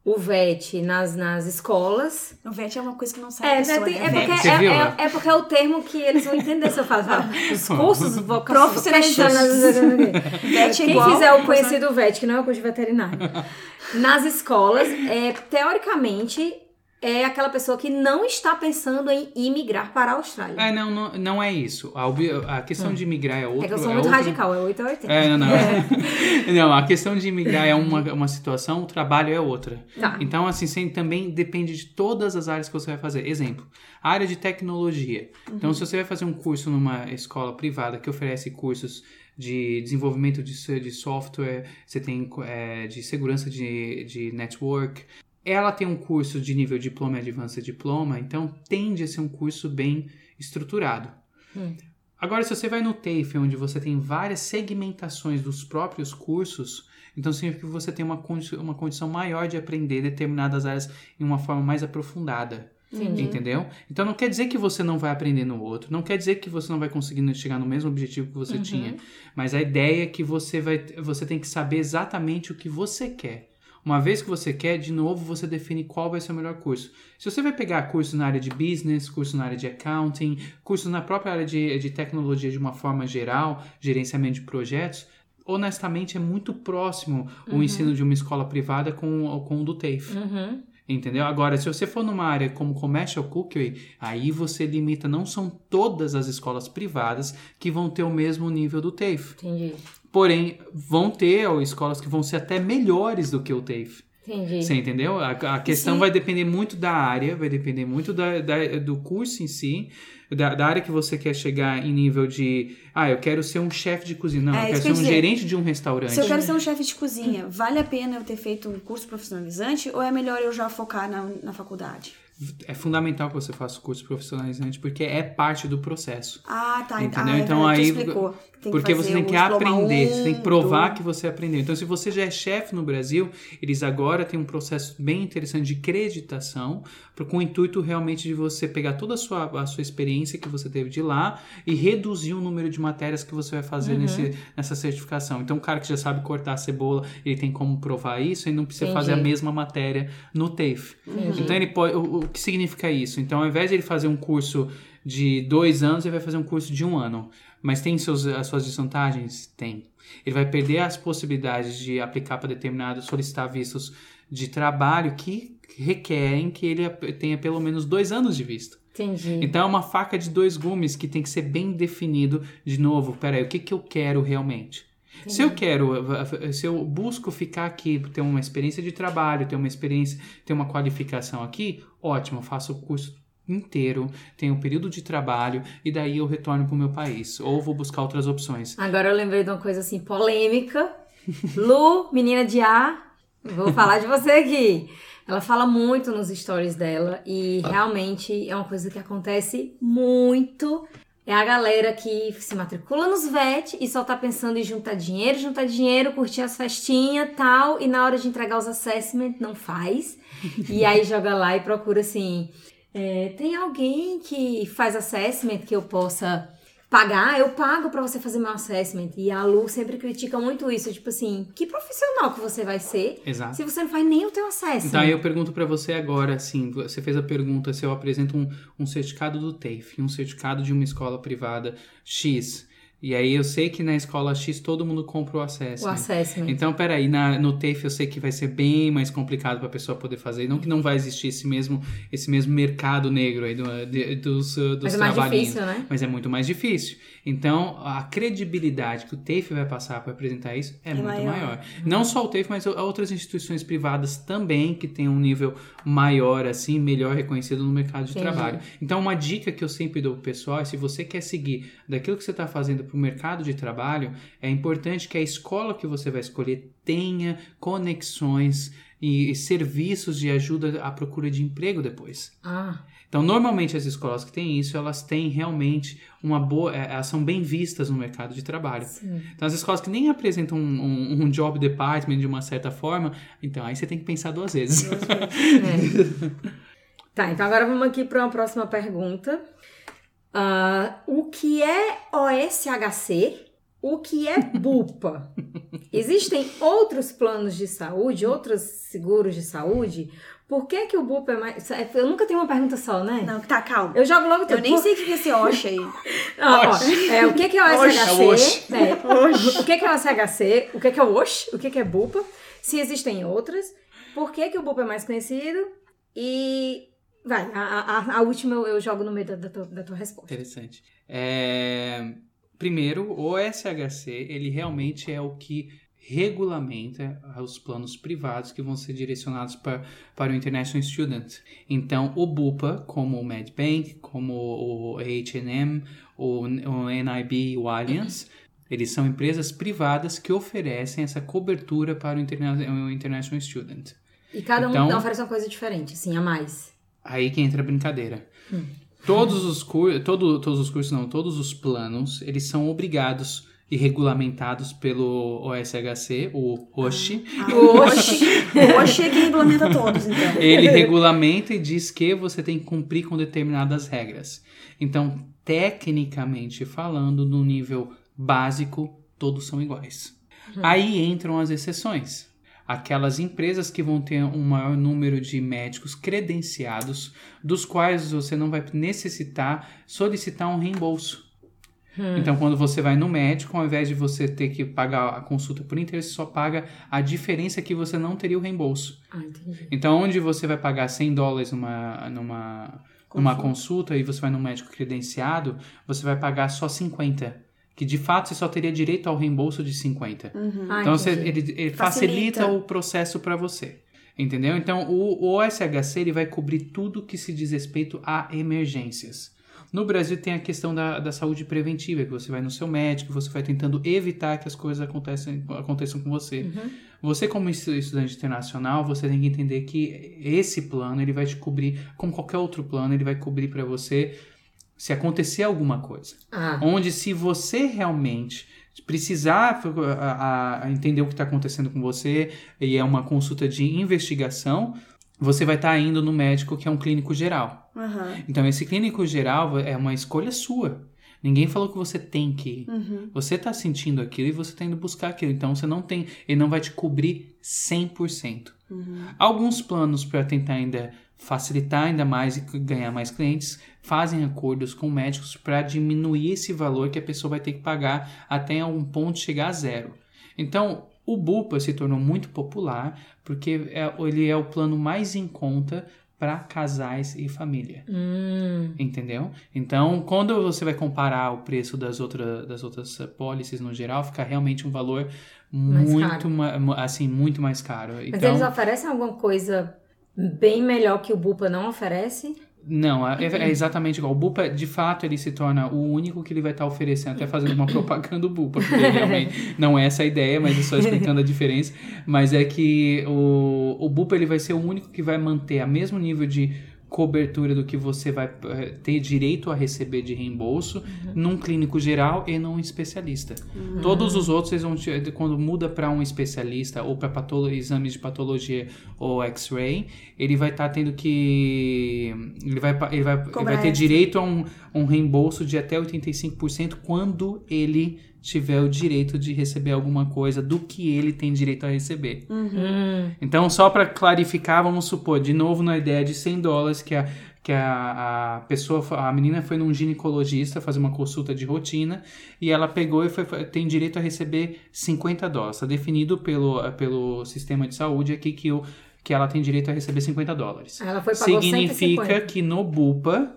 o VET nas, nas escolas. O VET é uma coisa que não sai É, da pessoa, né, tem- né? é, porque, é, viu, é- né? é porque é o termo que eles vão entender se eu falo. falo, Os cursos Profissionalizantes. vocacionais. VET é Quem igual- fizer o conhecido VET, que não é o curso de veterinário, nas escolas, é, teoricamente, é aquela pessoa que não está pensando em imigrar para a Austrália. É, não, não, não é isso. A, a questão de migrar é outra. É que eu sou muito outro- radical, é 8 ou 80. É, não, não. não, a questão de imigrar é uma, uma situação, o trabalho é outra. Tá. Então, assim, sim, também depende de todas as áreas que você vai fazer. Exemplo, a área de tecnologia. Então, se você vai fazer um curso numa escola privada que oferece cursos de desenvolvimento de, de software, você tem é, de segurança de, de network, ela tem um curso de nível diploma e advanced diploma, então tende a ser um curso bem estruturado. Agora, se você vai no TAFE, onde você tem várias segmentações dos próprios cursos, então significa que você tem uma, condi- uma condição maior de aprender determinadas áreas em uma forma mais aprofundada. Entendeu? Então não quer dizer que você não vai aprender no outro, não quer dizer que você não vai conseguir chegar no mesmo objetivo que você tinha, mas a ideia é que você vai, você tem que saber exatamente o que você quer. Uma vez que você quer, de novo, você define qual vai ser o melhor curso. Se você vai pegar curso na área de business, curso na área de accounting, curso na própria área de, de tecnologia de uma forma geral, gerenciamento de projetos, honestamente é muito próximo o ensino de uma escola privada com, com o do TAFE. Uhum. Entendeu? Agora, se você for numa área como Commercial Cookery, aí você limita, não são todas as escolas privadas que vão ter o mesmo nível do TAFE. Entendi. Porém, vão ter escolas que vão ser até melhores do que o TAFE. Entendi. Você entendeu? A, a questão Sim. vai depender muito da área, vai depender muito da, da- do curso em si, da, da área que você quer chegar em nível de. Ah, eu quero ser um chefe de cozinha. Não, É, eu quero ser um dizer. gerente de um restaurante. Se eu quero ser um chefe de cozinha, vale a pena eu ter feito um curso profissionalizante ou é melhor eu já focar na, na faculdade? É fundamental que você faça o curso profissionalizante, porque é parte do processo. Ah, tá. Entendeu? Ah, é então aí. explicou. Tem que porque você tem que aprender, você tem que provar que você aprendeu. Então, se você já é chefe no Brasil, eles agora têm um processo bem interessante de creditação, com o intuito realmente de você pegar toda a sua, a sua experiência que você teve de lá e reduzir o número de matérias que você vai fazer Uhum. nesse, nessa certificação. Então, o cara que já sabe cortar a cebola, ele tem como provar isso e não precisa Entendi. fazer a mesma matéria no TAFE. Então, ele pode, o, o que significa isso? Então, ao invés de ele fazer um curso de dois anos, ele vai fazer um curso de um ano. Mas tem seus, as suas desvantagens? Tem. Ele vai perder as possibilidades de aplicar para determinado, solicitar vistos de trabalho que requerem que ele tenha pelo menos dois anos de visto. Entendi. Então é uma faca de dois gumes que tem que ser bem definido de novo. Peraí, o que, que eu quero realmente? Se eu quero, se eu busco ficar aqui, ter uma experiência de trabalho, ter uma experiência, ter uma qualificação aqui, ótimo, eu faço o curso inteiro, tenho um período de trabalho e daí eu retorno para o meu país. Ou vou buscar outras opções. Agora eu lembrei de uma coisa assim polêmica. Lu, menina de A, vou falar de você aqui. Ela fala muito nos stories dela e realmente é uma coisa que acontece muito. É a galera que se matricula nos VET e só tá pensando em juntar dinheiro, juntar dinheiro, curtir as festinhas tal, e na hora de entregar os assessment não faz. E aí joga lá e procura assim: é, tem alguém que faz assessment que eu possa pagar? Eu pago pra você fazer meu assessment. E a Lu sempre critica muito isso, tipo assim, que profissional que você vai ser Exato. se você não faz nem o teu assessment? Então aí eu pergunto para você agora, assim, você fez a pergunta se eu apresento um, um certificado do TAFE, um certificado de uma escola privada X. E aí eu sei que na escola X todo mundo compra o o assessment. assessment. Então, peraí, na, no TAFE eu sei que vai ser bem mais complicado para a pessoa poder fazer. Não que não vai existir esse mesmo, esse mesmo mercado negro aí do, de- dos, uh, dos Mas é mais difícil, né? Mas é muito mais difícil. Então, a credibilidade que o TAFE vai passar para apresentar isso é, muito maior. maior. Não só o TAFE, mas outras instituições privadas também que têm um nível maior, assim, melhor reconhecido no mercado de Entendi. trabalho. Então, uma dica que eu sempre dou pro pessoal é se você quer seguir daquilo que você está fazendo para o mercado de trabalho, é importante que a escola que você vai escolher tenha conexões e serviços de ajuda à procura de emprego depois. Ah, Então, normalmente as escolas que têm isso, elas têm realmente uma boa, é, elas são bem vistas no mercado de trabalho. sim. Então, as escolas que nem apresentam um, um- um job department de uma certa forma, então aí você tem que pensar duas vezes. É. Tá, então agora vamos aqui para uma próxima pergunta. Ah, o que é OSHC o que é bupa? Existem outros planos de saúde, outros seguros de saúde? Por que, que o bupa é mais. Eu nunca tenho uma pergunta só, né? Não, tá, calma. Eu jogo logo Eu nem sei o que é esse Osh aí. Ó, é, o que, que é o. SHC? É, o que, que é o SHC? O que, que é o OSH? O que, que é BUPA? Se existem outras, por que, que o BUPA é mais conhecido? E. Vai, a, a, a última eu, eu jogo no meio da, da, tua, da tua resposta. Interessante. É, Primeiro, o SHC, ele realmente é o que regulamenta os planos privados que vão ser direcionados para, para o International Student. Então, o BUPA, como o Medbank, como o H&M, o, o NIB e o Allianz, eles são empresas privadas que oferecem essa cobertura para o, interna o International Student. E cada um Então- oferece uma coisa diferente, assim, a mais. Aí que entra a brincadeira. Todos os cursos, todo, todos os cursos não, todos os planos, eles são obrigados e regulamentados pelo OSHC, o OSHI. O Osh. O Osh é quem regulamenta todos, então. Ele regulamenta e diz que você tem que cumprir com determinadas regras. Então, tecnicamente falando, no nível básico, todos são iguais. Aí entram as exceções. Aquelas empresas que vão ter um maior número de médicos credenciados, dos quais você não vai necessitar solicitar um reembolso. Então, quando você vai no médico, ao invés de você ter que pagar a consulta por inteiro, você só paga a diferença que você não teria o reembolso. Ah, entendi. Então, onde você vai pagar 100 dólares numa, numa, numa consulta e você vai no médico credenciado, você vai pagar só 50. Que de fato você só teria direito ao reembolso de 50. Ah, Então, você, ele, ele Facilita. facilita. o processo para você. Entendeu? Então, o, o OSHC ele vai cobrir tudo que se diz respeito a emergências. No Brasil tem a questão da, da saúde preventiva, que você vai no seu médico, você vai tentando evitar que as coisas acontecem, aconteçam com você. Uhum. Você, como estu- estudante internacional, você tem que entender que esse plano ele vai te cobrir, como qualquer outro plano, ele vai cobrir para você se acontecer alguma coisa. Ah, Onde se você realmente precisar a- a- entender o que está acontecendo com você e é uma consulta de investigação, você vai estar indo no médico que é um clínico geral. Aham. Então esse clínico geral é uma escolha sua. Ninguém falou que você tem que ir. Uhum. Você está sentindo aquilo e você está indo buscar aquilo. Então você não tem, ele não vai te cobrir 100%. Uhum. Alguns planos para tentar ainda facilitar ainda mais e ganhar mais clientes fazem acordos com médicos para diminuir esse valor que a pessoa vai ter que pagar até um ponto chegar a zero. Então, o Bupa se tornou muito popular porque é- ele é o plano mais em conta para casais e família. hum, Entendeu? Então, quando você vai comparar o preço das, outra, das outras policies no geral, fica realmente um valor Mais muito, ma- assim, muito mais caro. mas Então, eles oferecem alguma coisa bem melhor que o Bupa não oferece? Não, é, é exatamente igual. O Bupa, de fato, ele se torna o único que ele vai estar oferecendo, até fazendo uma propaganda do Bupa, porque realmente não é essa a ideia, mas é só explicando a diferença. Mas é que o, o Bupa ele vai ser o único que vai manter a mesmo nível de cobertura do que você vai eh, ter direito a receber de reembolso num clínico geral e num especialista. Todos os outros, eles vão te- quando muda para um especialista ou para exames de patologia ou X-ray, ele vai estar tendo que ele vai, ele vai, ele vai ter direito a um, um reembolso de até 85% quando ele tiver o direito de receber alguma coisa do que ele tem direito a receber. Hum, Então, só para clarificar, vamos supor, de novo na ideia de 100 dólares que a, que a, a pessoa, a menina foi num ginecologista fazer uma consulta de rotina e ela pegou e foi, foi- tem direito a receber 50 dólares. Está definido pelo, pelo sistema de saúde aqui que, o, que ela tem direito a receber 50 dólares. ela foi pagou Significa 150. que no Bupa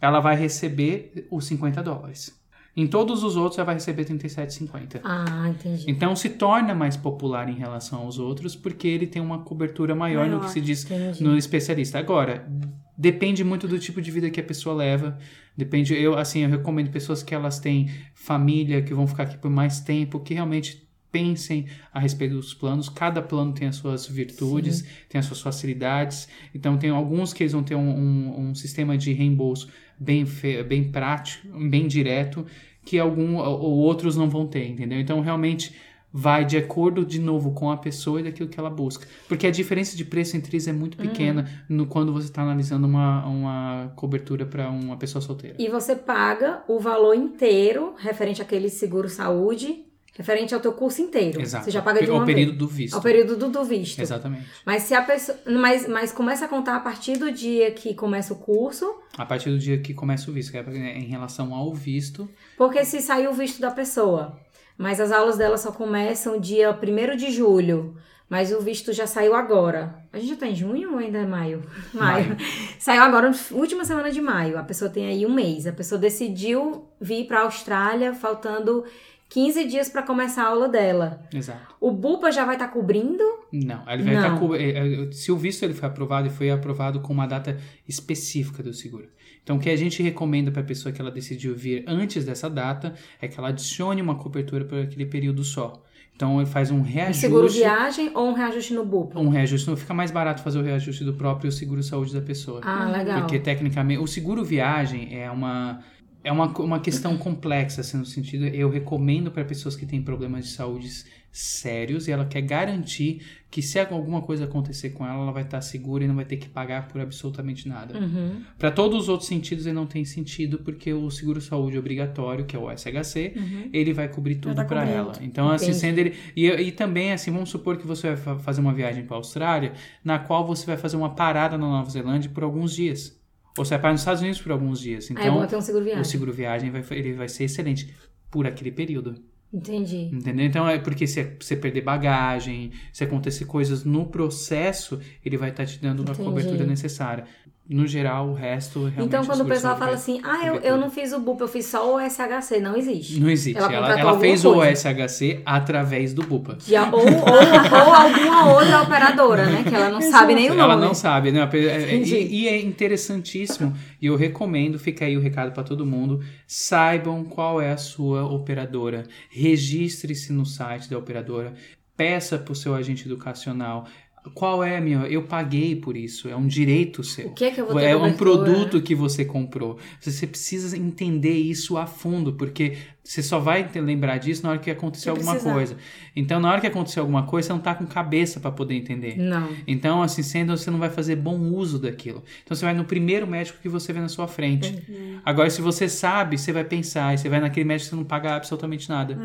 ela vai receber os 50 dólares. Em todos os outros ela vai receber 37,50. Ah, entendi. Então se torna mais popular em relação aos outros porque ele tem uma cobertura maior, no Maior, que se diz entendi. no especialista. Agora, depende muito do tipo de vida que a pessoa leva. Depende, eu assim, eu recomendo pessoas que elas têm família, que vão ficar aqui por mais tempo, que realmente pensem a respeito dos planos. Cada plano tem as suas virtudes, tem as suas facilidades. Então, tem alguns que eles vão ter um, um- um sistema de reembolso bem, bem prático, bem direto, que algum ou outros não vão ter, entendeu? Então, realmente, vai de acordo de novo com a pessoa e daquilo que ela busca. Porque a diferença de preço entre eles é muito pequena no quando você está analisando uma, uma cobertura para uma pessoa solteira. E você paga o valor inteiro referente àquele seguro saúde, referente ao teu curso inteiro. Exato. Você já paga de Ao uma período vez. do visto. Ao período do, do visto. Exatamente. Mas se a pessoa. Mas, mas começa a contar a partir do dia que começa o curso. A partir do dia que começa o visto, que é em relação ao visto, Porque se sair o visto da pessoa, mas as aulas dela só começam dia 1 de julho, mas o visto já saiu agora. A gente já tá em junho ou ainda é maio? Maio. Saiu agora, última semana de maio. A pessoa tem aí um mês. A pessoa decidiu vir pra Austrália faltando 15 dias pra começar a aula dela. exato. O BUPA já vai estar cobrindo? Não, ele vai estar co- é, é, se o visto ele foi aprovado, ele foi aprovado com uma data específica do seguro. Então, o que a gente recomenda para a pessoa que ela decidiu vir antes dessa data é que ela adicione uma cobertura por aquele período só. Então, ele faz um Um reajuste. seguro viagem ou um reajuste no BUPA? Um reajuste, não fica mais barato fazer o reajuste do próprio seguro saúde da pessoa. Ah, legal. Porque tecnicamente, o seguro viagem é uma é uma, uma questão complexa, assim, no sentido, eu recomendo para pessoas que têm problemas de saúde sérios e ela quer garantir que se alguma coisa acontecer com ela, ela vai estar segura e não vai ter que pagar por absolutamente nada. Uhum. Para todos os outros sentidos, ele não tem sentido, porque o seguro saúde obrigatório, que é o SHC, ele vai cobrir tudo tá para ela. Então, assim, Entendi. sendo ele. E, e também, assim, vamos supor que você vai fa- fazer uma viagem para a Austrália, na qual você vai fazer uma parada na Nova Zelândia por alguns dias. Ou você vai para os Estados Unidos por alguns dias. Aí é Então, bom ter um seguro viagem. o seguro viagem vai, ele vai ser excelente por aquele período. Entendi. Entendeu? Então é porque se você perder bagagem, se acontecer coisas no processo, ele vai estar te dando a Entendi. cobertura necessária. No geral, o resto realmente Então, quando o pessoal fala assim, ah, eu, eu não fiz o BUPA, eu fiz só o SHC, não existe. Não existe. Ela Ela, ela fez o coisa. SHC através do BUPA. De- ou, ou, ou alguma outra operadora, né? Que ela não sabe nem o nome. Ela não sabe, né? É- é-. E, e é interessantíssimo, e eu recomendo, fica aí o recado para todo mundo, saibam qual é a sua operadora, registre-se no site da operadora, peça para o seu agente educacional, qual é a minha, eu paguei por isso, é um direito seu. O que é que eu vou ter É um produto que você comprou. Você precisa entender isso a fundo, porque você só vai lembrar disso na hora que acontecer alguma precisar. coisa. Então, na hora que acontecer alguma coisa, você não tá com cabeça para poder entender. Não. Então, assim sendo, você não vai fazer bom uso daquilo. Então, você vai no primeiro médico que você vê na sua frente. Uhum. Agora, se você sabe, você vai pensar, e você vai naquele médico que você não paga absolutamente nada.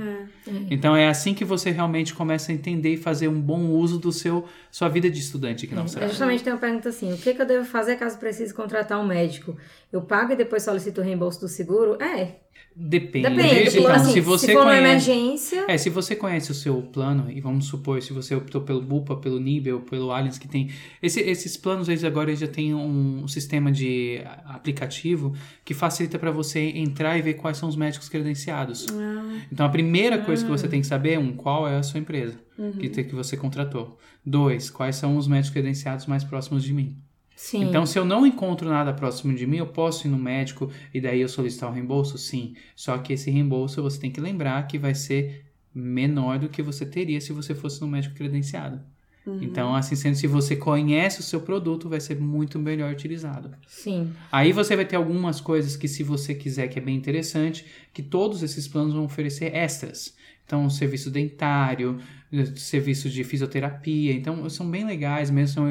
É. Então, é assim que você realmente começa a entender e fazer um bom uso do seu sua vida de estudante aqui na É Austrália. justamente tem uma pergunta assim: o que, que eu devo fazer caso precise contratar um médico? Eu pago e depois solicito o reembolso do seguro? É, Depende. depende. Tipo, Então, assim, se você for numa conhece... emergência. É, se você conhece o seu plano, e vamos supor, se você optou pelo Bupa, pelo Nibel, pelo Allianz, que tem... Esse- esses planos, eles agora já têm um sistema de aplicativo que facilita para você entrar e ver quais são os médicos credenciados. Então, a primeira coisa que você tem que saber é, um, qual é a sua empresa que, te- que você contratou. Dois, quais são os médicos credenciados mais próximos de mim. Sim. Então, se eu não encontro nada próximo de mim, eu posso ir no médico e daí eu solicitar o reembolso? Sim. Só que esse reembolso você tem que lembrar que vai ser menor do que você teria se você fosse no médico credenciado. Então, assim sendo, se você conhece o seu produto, vai ser muito melhor utilizado. Sim. Aí você vai ter algumas coisas que, se você quiser, que é bem interessante, que todos esses planos vão oferecer extras. Então, serviço dentário, serviço de fisioterapia. Então, são bem legais mesmo.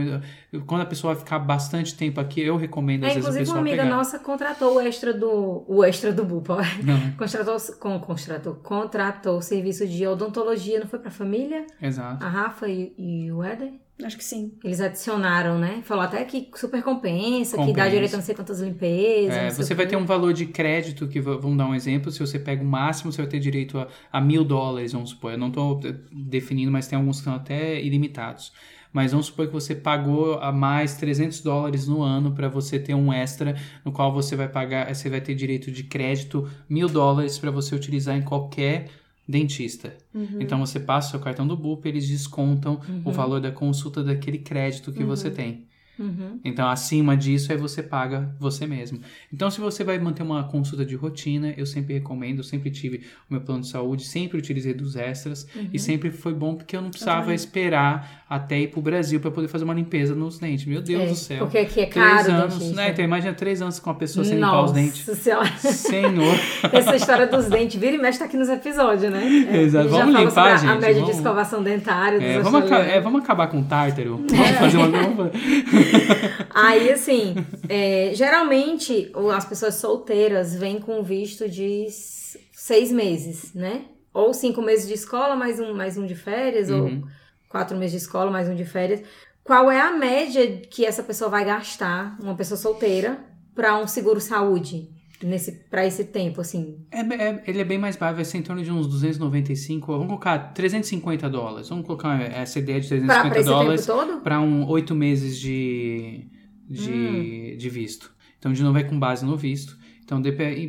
Quando a pessoa vai ficar bastante tempo aqui, eu recomendo, às É, vezes, o inclusive, pessoal uma amiga pegar. nossa contratou o extra do. O extra do Bupa. Contratou, com, contratou, contratou serviço de odontologia, não foi pra família? exato. A Rafa e, e o Éder? Acho que sim. Eles adicionaram, né? Falou até que super compensa, que dá Compensa. direito a não sei quantas limpezas. É, você vai ter um valor de crédito que, va- vamos dar um exemplo, se você pega o máximo, você vai ter direito a, a mil dólares, vamos supor. Eu não estou definindo, mas tem alguns que são até ilimitados. Mas vamos supor que você pagou a mais 300 dólares no ano para você ter um extra, no qual você vai pagar, você vai ter direito de crédito mil dólares para você utilizar em qualquer dentista. Então você passa o seu cartão do BUP, eles descontam o valor da consulta daquele crédito que você tem. Uhum. Então, acima disso, aí você paga você mesmo. Então, se você vai manter uma consulta de rotina, eu sempre recomendo, eu sempre tive o meu plano de saúde, sempre utilizei dos extras Uhum. e sempre foi bom porque eu não precisava esperar até ir pro Brasil para poder fazer uma limpeza nos dentes. Meu Deus É, do céu. Porque aqui é Três caro, anos, dentista. né? Então, imagina três anos com a pessoa sem limpar os dentes. Senhora. Senhor. Essa história dos dentes, vira e mexe, tá aqui nos episódios, né? É, Exato. gente Vamos limpar, sobre a- gente, média vamos- de escovação dentária dos É, vamos, aca- é, vamos acabar com o tártaro? Vamos fazer uma. Aí, assim, é, geralmente as pessoas solteiras vêm com visto de seis meses, né? Ou cinco meses de escola, mais um, mais um de férias, Uhum. ou quatro meses de escola, mais um de férias. Qual é a média que essa pessoa vai gastar, uma pessoa solteira, para um seguro-saúde? Nesse, pra esse tempo, assim. É, é- ele é bem mais barato, vai ser em torno de uns 295, vamos colocar 350 dólares. Vamos colocar essa ideia de Pra, 350 pra esse dólares tempo todo? para um oito meses de, de, de visto. Então, de novo, é com base no visto. Então,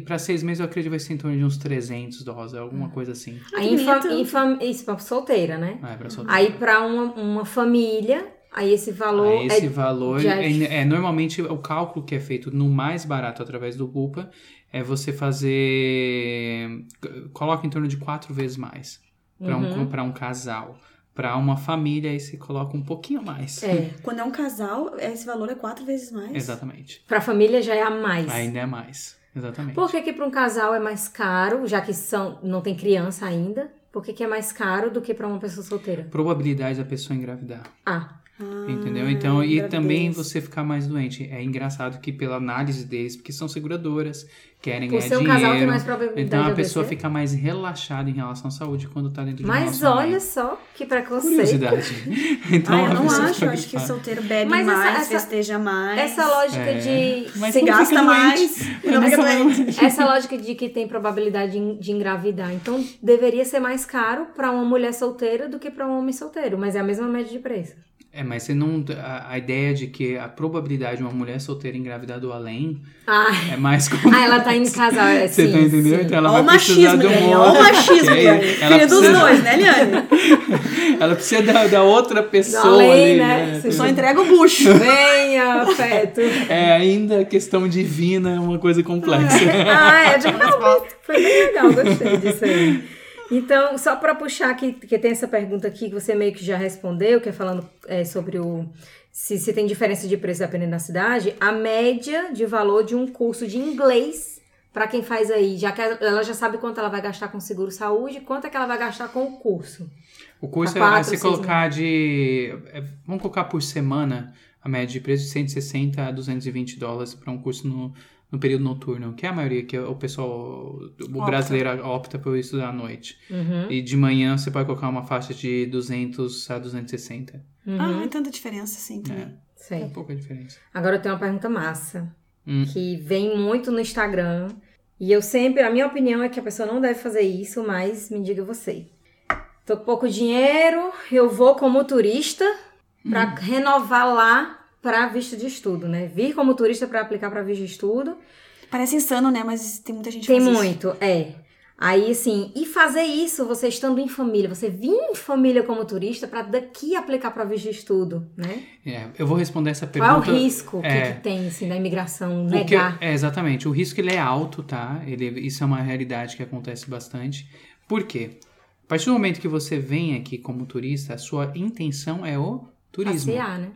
para seis meses, eu acredito que vai ser em torno de uns 300 dólares, alguma coisa assim. Aí, em fam- bonito. em fam- isso, pra solteira, né? Ah, é pra soltar. Aí, pra uma, uma família, aí esse valor Aí esse é valor já- é, é normalmente o cálculo que é feito no mais barato através do Bupa é você fazer coloca em torno de quatro vezes mais para um Uhum. para um casal para uma família aí você coloca um pouquinho mais É, Quando é um casal, esse valor é quatro vezes mais. exatamente pra família já é a mais. ainda é mais exatamente Por que que pra um casal é mais caro, já que são, não tem criança ainda? Por que que é mais caro do que pra uma pessoa solteira? probabilidade da pessoa engravidar Ah, Ah, Entendeu? Então, e também você ficar mais doente. É engraçado que pela análise deles, porque são seguradoras, querem por ganhar ser um dinheiro. casal tem mais probabilidade Então a pessoa fica mais relaxada em relação à saúde quando tá dentro de Mas olha só que preconceito. Curiosidade. Então, Ah, eu não acho. acho que solteiro bebe Mas essa- mais, essa- festeja mais. Essa lógica É. de Mas Você não gasta mais não fica Essa- doente. essa lógica de que tem probabilidade de, de engravidar. Então deveria ser mais caro pra uma mulher solteira do que pra um homem solteiro, mas é a mesma média de preço. É, mas você não. A, a ideia de que a probabilidade de uma mulher solteira engravidar do além Ah, é mais ah ela tá indo casal, é Você sim, tá entendendo? sim. Então ela Olha o vai precisar machismo, de um outro. Olha o machismo? Liane. Filha dos dois, né, Liane? Ela precisa da, da outra pessoa além, ali, né? né? Sim. Só entrega o bucho. Venha, afeto. É ainda questão divina, é uma coisa complexa. ah, é, de... não, foi bem legal, gostei disso aí. Então, só para puxar aqui, que tem essa pergunta aqui que você meio que já respondeu, que é falando é, sobre o se, se tem diferença de preço dependendo da cidade, a média de valor de um curso de inglês para quem faz aí, já que ela já sabe quanto ela vai gastar com seguro saúde, quanto é que ela vai gastar com o curso. O curso A é se colocar de. é, vamos colocar por semana a média de preço de 160 a 220 dólares para um curso no, no período noturno, que é a maioria que o pessoal, o Opta. brasileiro opta por estudar à noite. Uhum. E de manhã você pode colocar uma faixa de 200 a 260. Uhum. Ah, é tanta diferença assim também. É, é pouca diferença. Agora eu tenho uma pergunta massa. Hum. Que vem muito no Instagram. E eu sempre, a minha opinião é que a pessoa não deve fazer isso, mas me diga você. Tô com pouco dinheiro, eu vou como turista pra Hum. renovar lá pra visto de estudo, né? Vir como turista pra aplicar pra visto de estudo. Parece insano, né? Mas tem muita gente que Tem isso. muito, é. Aí, assim, e fazer isso você estando em família, você vir em família como turista pra daqui aplicar pra visto de estudo, né? É, eu vou responder essa Qual é pergunta. o risco que- é. que, tem, assim, da imigração O que- negar? é, exatamente. O risco ele é alto, tá? Ele, isso é uma realidade que acontece bastante. Por quê? A partir do momento que você vem aqui como turista, a sua intenção é o turismo. Passear, né?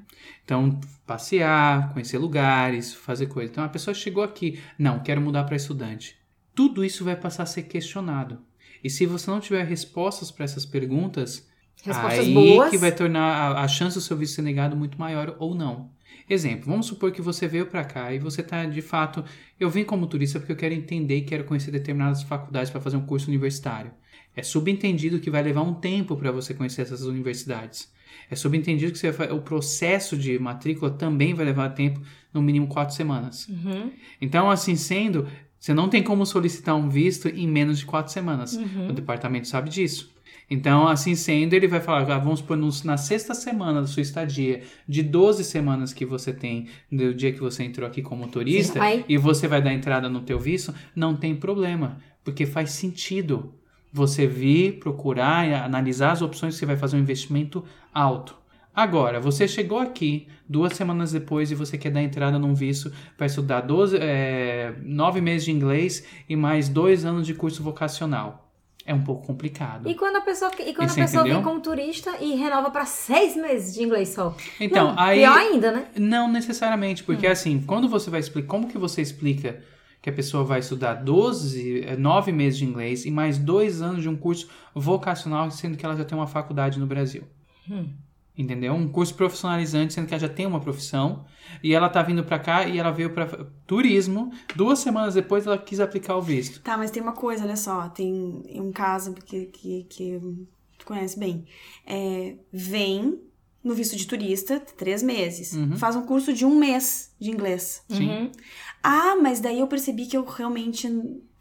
Então, passear, conhecer lugares, fazer coisa. Então, a pessoa chegou aqui, não, quero mudar para estudante. Tudo isso vai passar a ser questionado. E se você não tiver respostas para essas perguntas, Respostas aí boas. que vai tornar a, a chance do seu visto ser negado muito maior ou não. Exemplo, vamos supor que você veio para cá e você tá de fato, eu vim como turista porque eu quero entender e quero conhecer determinadas faculdades para fazer um curso universitário. É subentendido que vai levar um tempo para você conhecer essas universidades. É subentendido que vai- o processo de matrícula também vai levar tempo, no mínimo quatro semanas. Uhum. Então, assim sendo, você não tem como solicitar um visto em menos de quatro semanas. Uhum. O departamento sabe disso. Então, assim sendo, ele vai falar, ah, vamos supor, na sexta semana da sua estadia, de 12 semanas que você tem do dia que você entrou aqui como turista, Sim, e você vai dar entrada no teu visto, não tem problema, porque faz sentido você vir, procurar e analisar as opções você vai fazer um investimento alto. Agora, você chegou aqui duas semanas depois e você quer dar entrada num visto para estudar 12, é, nove meses de inglês e mais dois anos de curso vocacional. É um pouco complicado. E quando a pessoa, e quando a pessoa vem como turista e renova para seis meses de inglês só? Então, Não, aí. Pior ainda, né? Não necessariamente, porque Hum. assim, quando você vai explicar, como que você explica que a pessoa vai estudar 12, eh, 9 meses de inglês e mais dois anos de um curso vocacional, sendo que ela já tem uma faculdade no Brasil? Hum. Entendeu? Um curso profissionalizante, sendo que ela já tem uma profissão e ela tá vindo pra cá e ela veio pra turismo. Duas semanas depois ela quis aplicar o visto. Tá, mas tem uma coisa, olha só. Tem um caso que, que, que tu conhece bem. É, vem no visto de turista, três meses. Uhum. Faz um curso de um mês de inglês. Sim. Uhum. Ah, mas daí eu percebi que eu realmente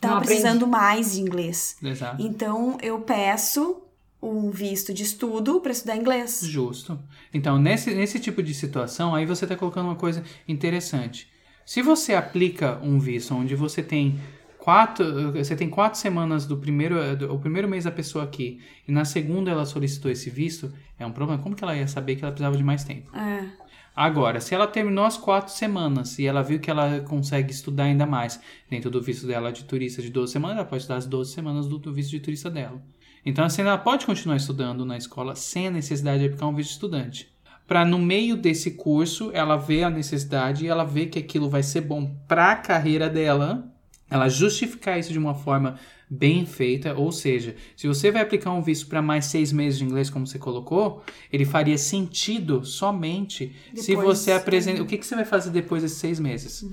tava Não precisando mais de inglês. Exato. Então eu peço um visto de estudo pra estudar inglês. Justo. Então, nesse, nesse tipo de situação, aí você está colocando uma coisa interessante. Se você aplica um visto onde você tem quatro, você tem quatro semanas do primeiro, do, o primeiro mês da pessoa aqui e na segunda ela solicitou esse visto, é um problema. Como que ela ia saber que ela precisava de mais tempo? É. Agora, se ela terminou as quatro semanas e ela viu que ela consegue estudar ainda mais dentro do visto dela de turista de 12 semanas, ela pode estudar as 12 semanas do, do visto de turista dela. Então, assim, ela pode continuar estudando na escola sem a necessidade de aplicar um visto estudante. Para no meio desse curso, ela ver a necessidade e ela ver que aquilo vai ser bom para a carreira dela, ela justificar isso de uma forma bem feita, ou seja, se você vai aplicar um visto para mais seis meses de inglês, como você colocou, ele faria sentido somente se Depois, você apresenta. uhum. O que, que você vai fazer depois desses seis meses?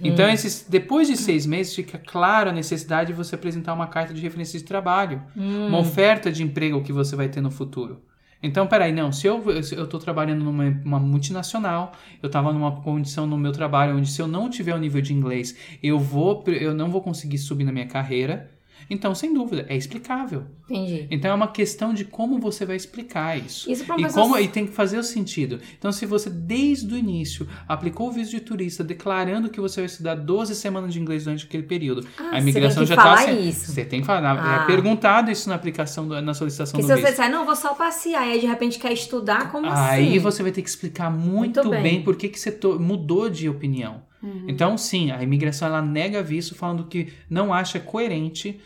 Então, esses, depois de seis meses, fica claro a necessidade de você apresentar uma carta de referência de trabalho, uma oferta de emprego que você vai ter no futuro. Então, peraí, não, se eu, se eu tô trabalhando numa uma multinacional, eu tava numa condição no meu trabalho onde se eu não tiver o nível de inglês, eu vou, eu não vou conseguir subir na minha carreira. Então, sem dúvida, é explicável. Entendi. Então é uma questão de como você vai explicar isso. Isso pra uma e pessoa- como e tem que fazer o sentido. Então, se você desde o início aplicou o visto de turista declarando que você vai estudar 12 semanas de inglês durante aquele período, Ah, a imigração você tem já que está isso. Você tem que falar. Ah. É perguntado isso na aplicação do- na solicitação Porque do se você visto. disser, não, vou só passear, e aí de repente quer estudar, como Aí assim? você vai ter que explicar muito, Muito bem. bem. por que, que você mudou de opinião. Então, sim, a imigração ela nega visto falando que não acha coerente,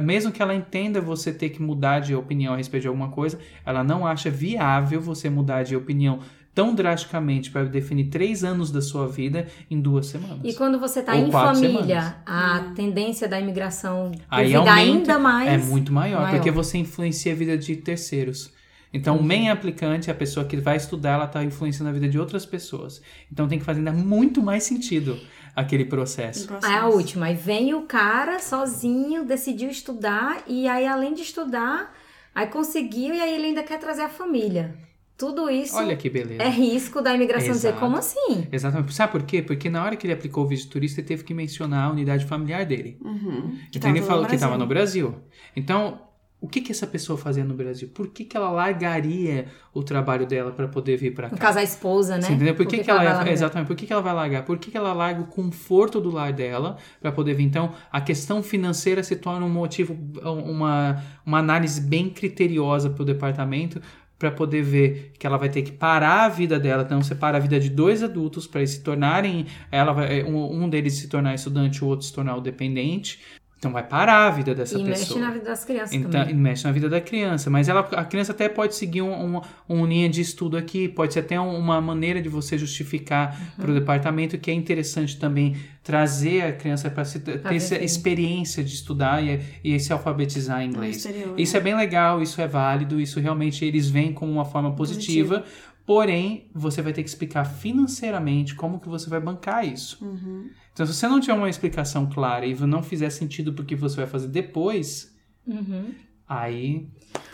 mesmo que ela entenda você ter que mudar de opinião a respeito de alguma coisa, ela não acha viável você mudar de opinião tão drasticamente para definir três anos da sua vida em duas semanas. E quando você tá Ou em família, semanas. a tendência da imigração Aí aumenta, ainda mais. É muito maior, maior. porque você influencia a vida de terceiros. Então, o main aplicante, a pessoa que vai estudar, ela está influenciando a vida de outras pessoas. Então, tem que fazer ainda muito mais sentido aquele processo. Aí a última, aí vem o cara sozinho, decidiu estudar, e aí além de estudar, aí conseguiu, e aí ele ainda quer trazer a família. Tudo isso Olha que beleza. é risco da imigração dizer, Exato. como assim? Exatamente. Sabe por quê? Porque na hora que ele aplicou o visto de turista, ele teve que mencionar a unidade familiar dele. Uhum. Que então ele tava falou que estava no Brasil. Então, o que, que essa pessoa fazia no Brasil? Por que, que ela largaria o trabalho dela para poder vir para cá? No caso, a esposa, né? Você entendeu? Por que, que ela, vai largar? exatamente? Por que, que ela vai largar? Por que, que ela larga o conforto do lar dela para poder vir? Então, a questão financeira se torna um motivo, uma, uma análise bem criteriosa para o departamento para poder ver que ela vai ter que parar a vida dela, então separa a vida de dois adultos para eles se tornarem, ela vai, um, um deles se tornar estudante, o outro se tornar o dependente. Então vai parar a vida dessa E mexe pessoa. na vida das crianças Então, também. e mexe na vida da criança. Mas ela, a criança até pode seguir um, um, um linha de estudo aqui, pode ser até um- uma maneira de você justificar Uhum. para o departamento que é interessante também trazer a criança para ter essa viver. experiência de estudar e, e se alfabetizar em inglês. exterior, Isso é bem legal, isso é válido, isso realmente eles veem como uma forma positiva. Porém, você vai ter que explicar financeiramente como que você vai bancar isso. Uhum. Então, se você não tiver uma explicação clara e não fizer sentido porque você vai fazer depois, Uhum. Aí,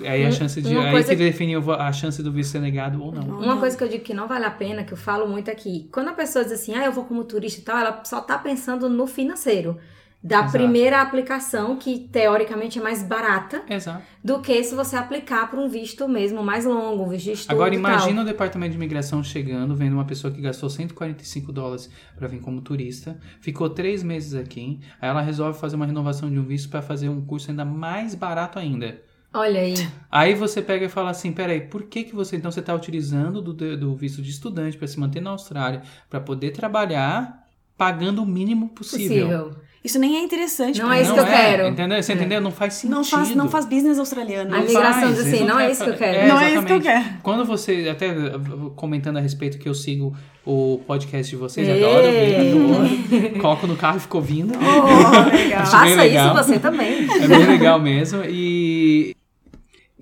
aí a chance de. uma Aí que define a chance do visto ser negado ou não. Uma coisa que eu digo que não vale a pena, que eu falo muito aqui, quando a pessoa diz assim, ah, eu vou como turista e tal, ela só tá pensando no financeiro. Da Exato. primeira aplicação, que teoricamente é mais barata, Exato. do que se você aplicar para um visto mesmo mais longo, um visto de estudo Agora imagina o departamento de imigração chegando, vendo uma pessoa que gastou 145 dólares para vir como turista, ficou três meses aqui, aí ela resolve fazer uma renovação de um visto para fazer um curso ainda mais barato ainda. Olha aí. Aí você pega e fala assim, peraí, por que que você então você está utilizando do, do visto de estudante para se manter na Austrália, para poder trabalhar pagando o mínimo possível? Possível. Isso nem é interessante. Não é isso que eu quero. Entendeu? Você entendeu? Não faz sentido. Não faz, não faz business australiano. A Não imigração faz, diz assim, eles não é isso que eu quero. Não é isso que eu quero. Quando você, até comentando a respeito que eu sigo o podcast de vocês, Ê! adoro ouvir. Coloco no carro e fico ouvindo. Oh, legal. Faça legal. isso você também. É bem legal mesmo. E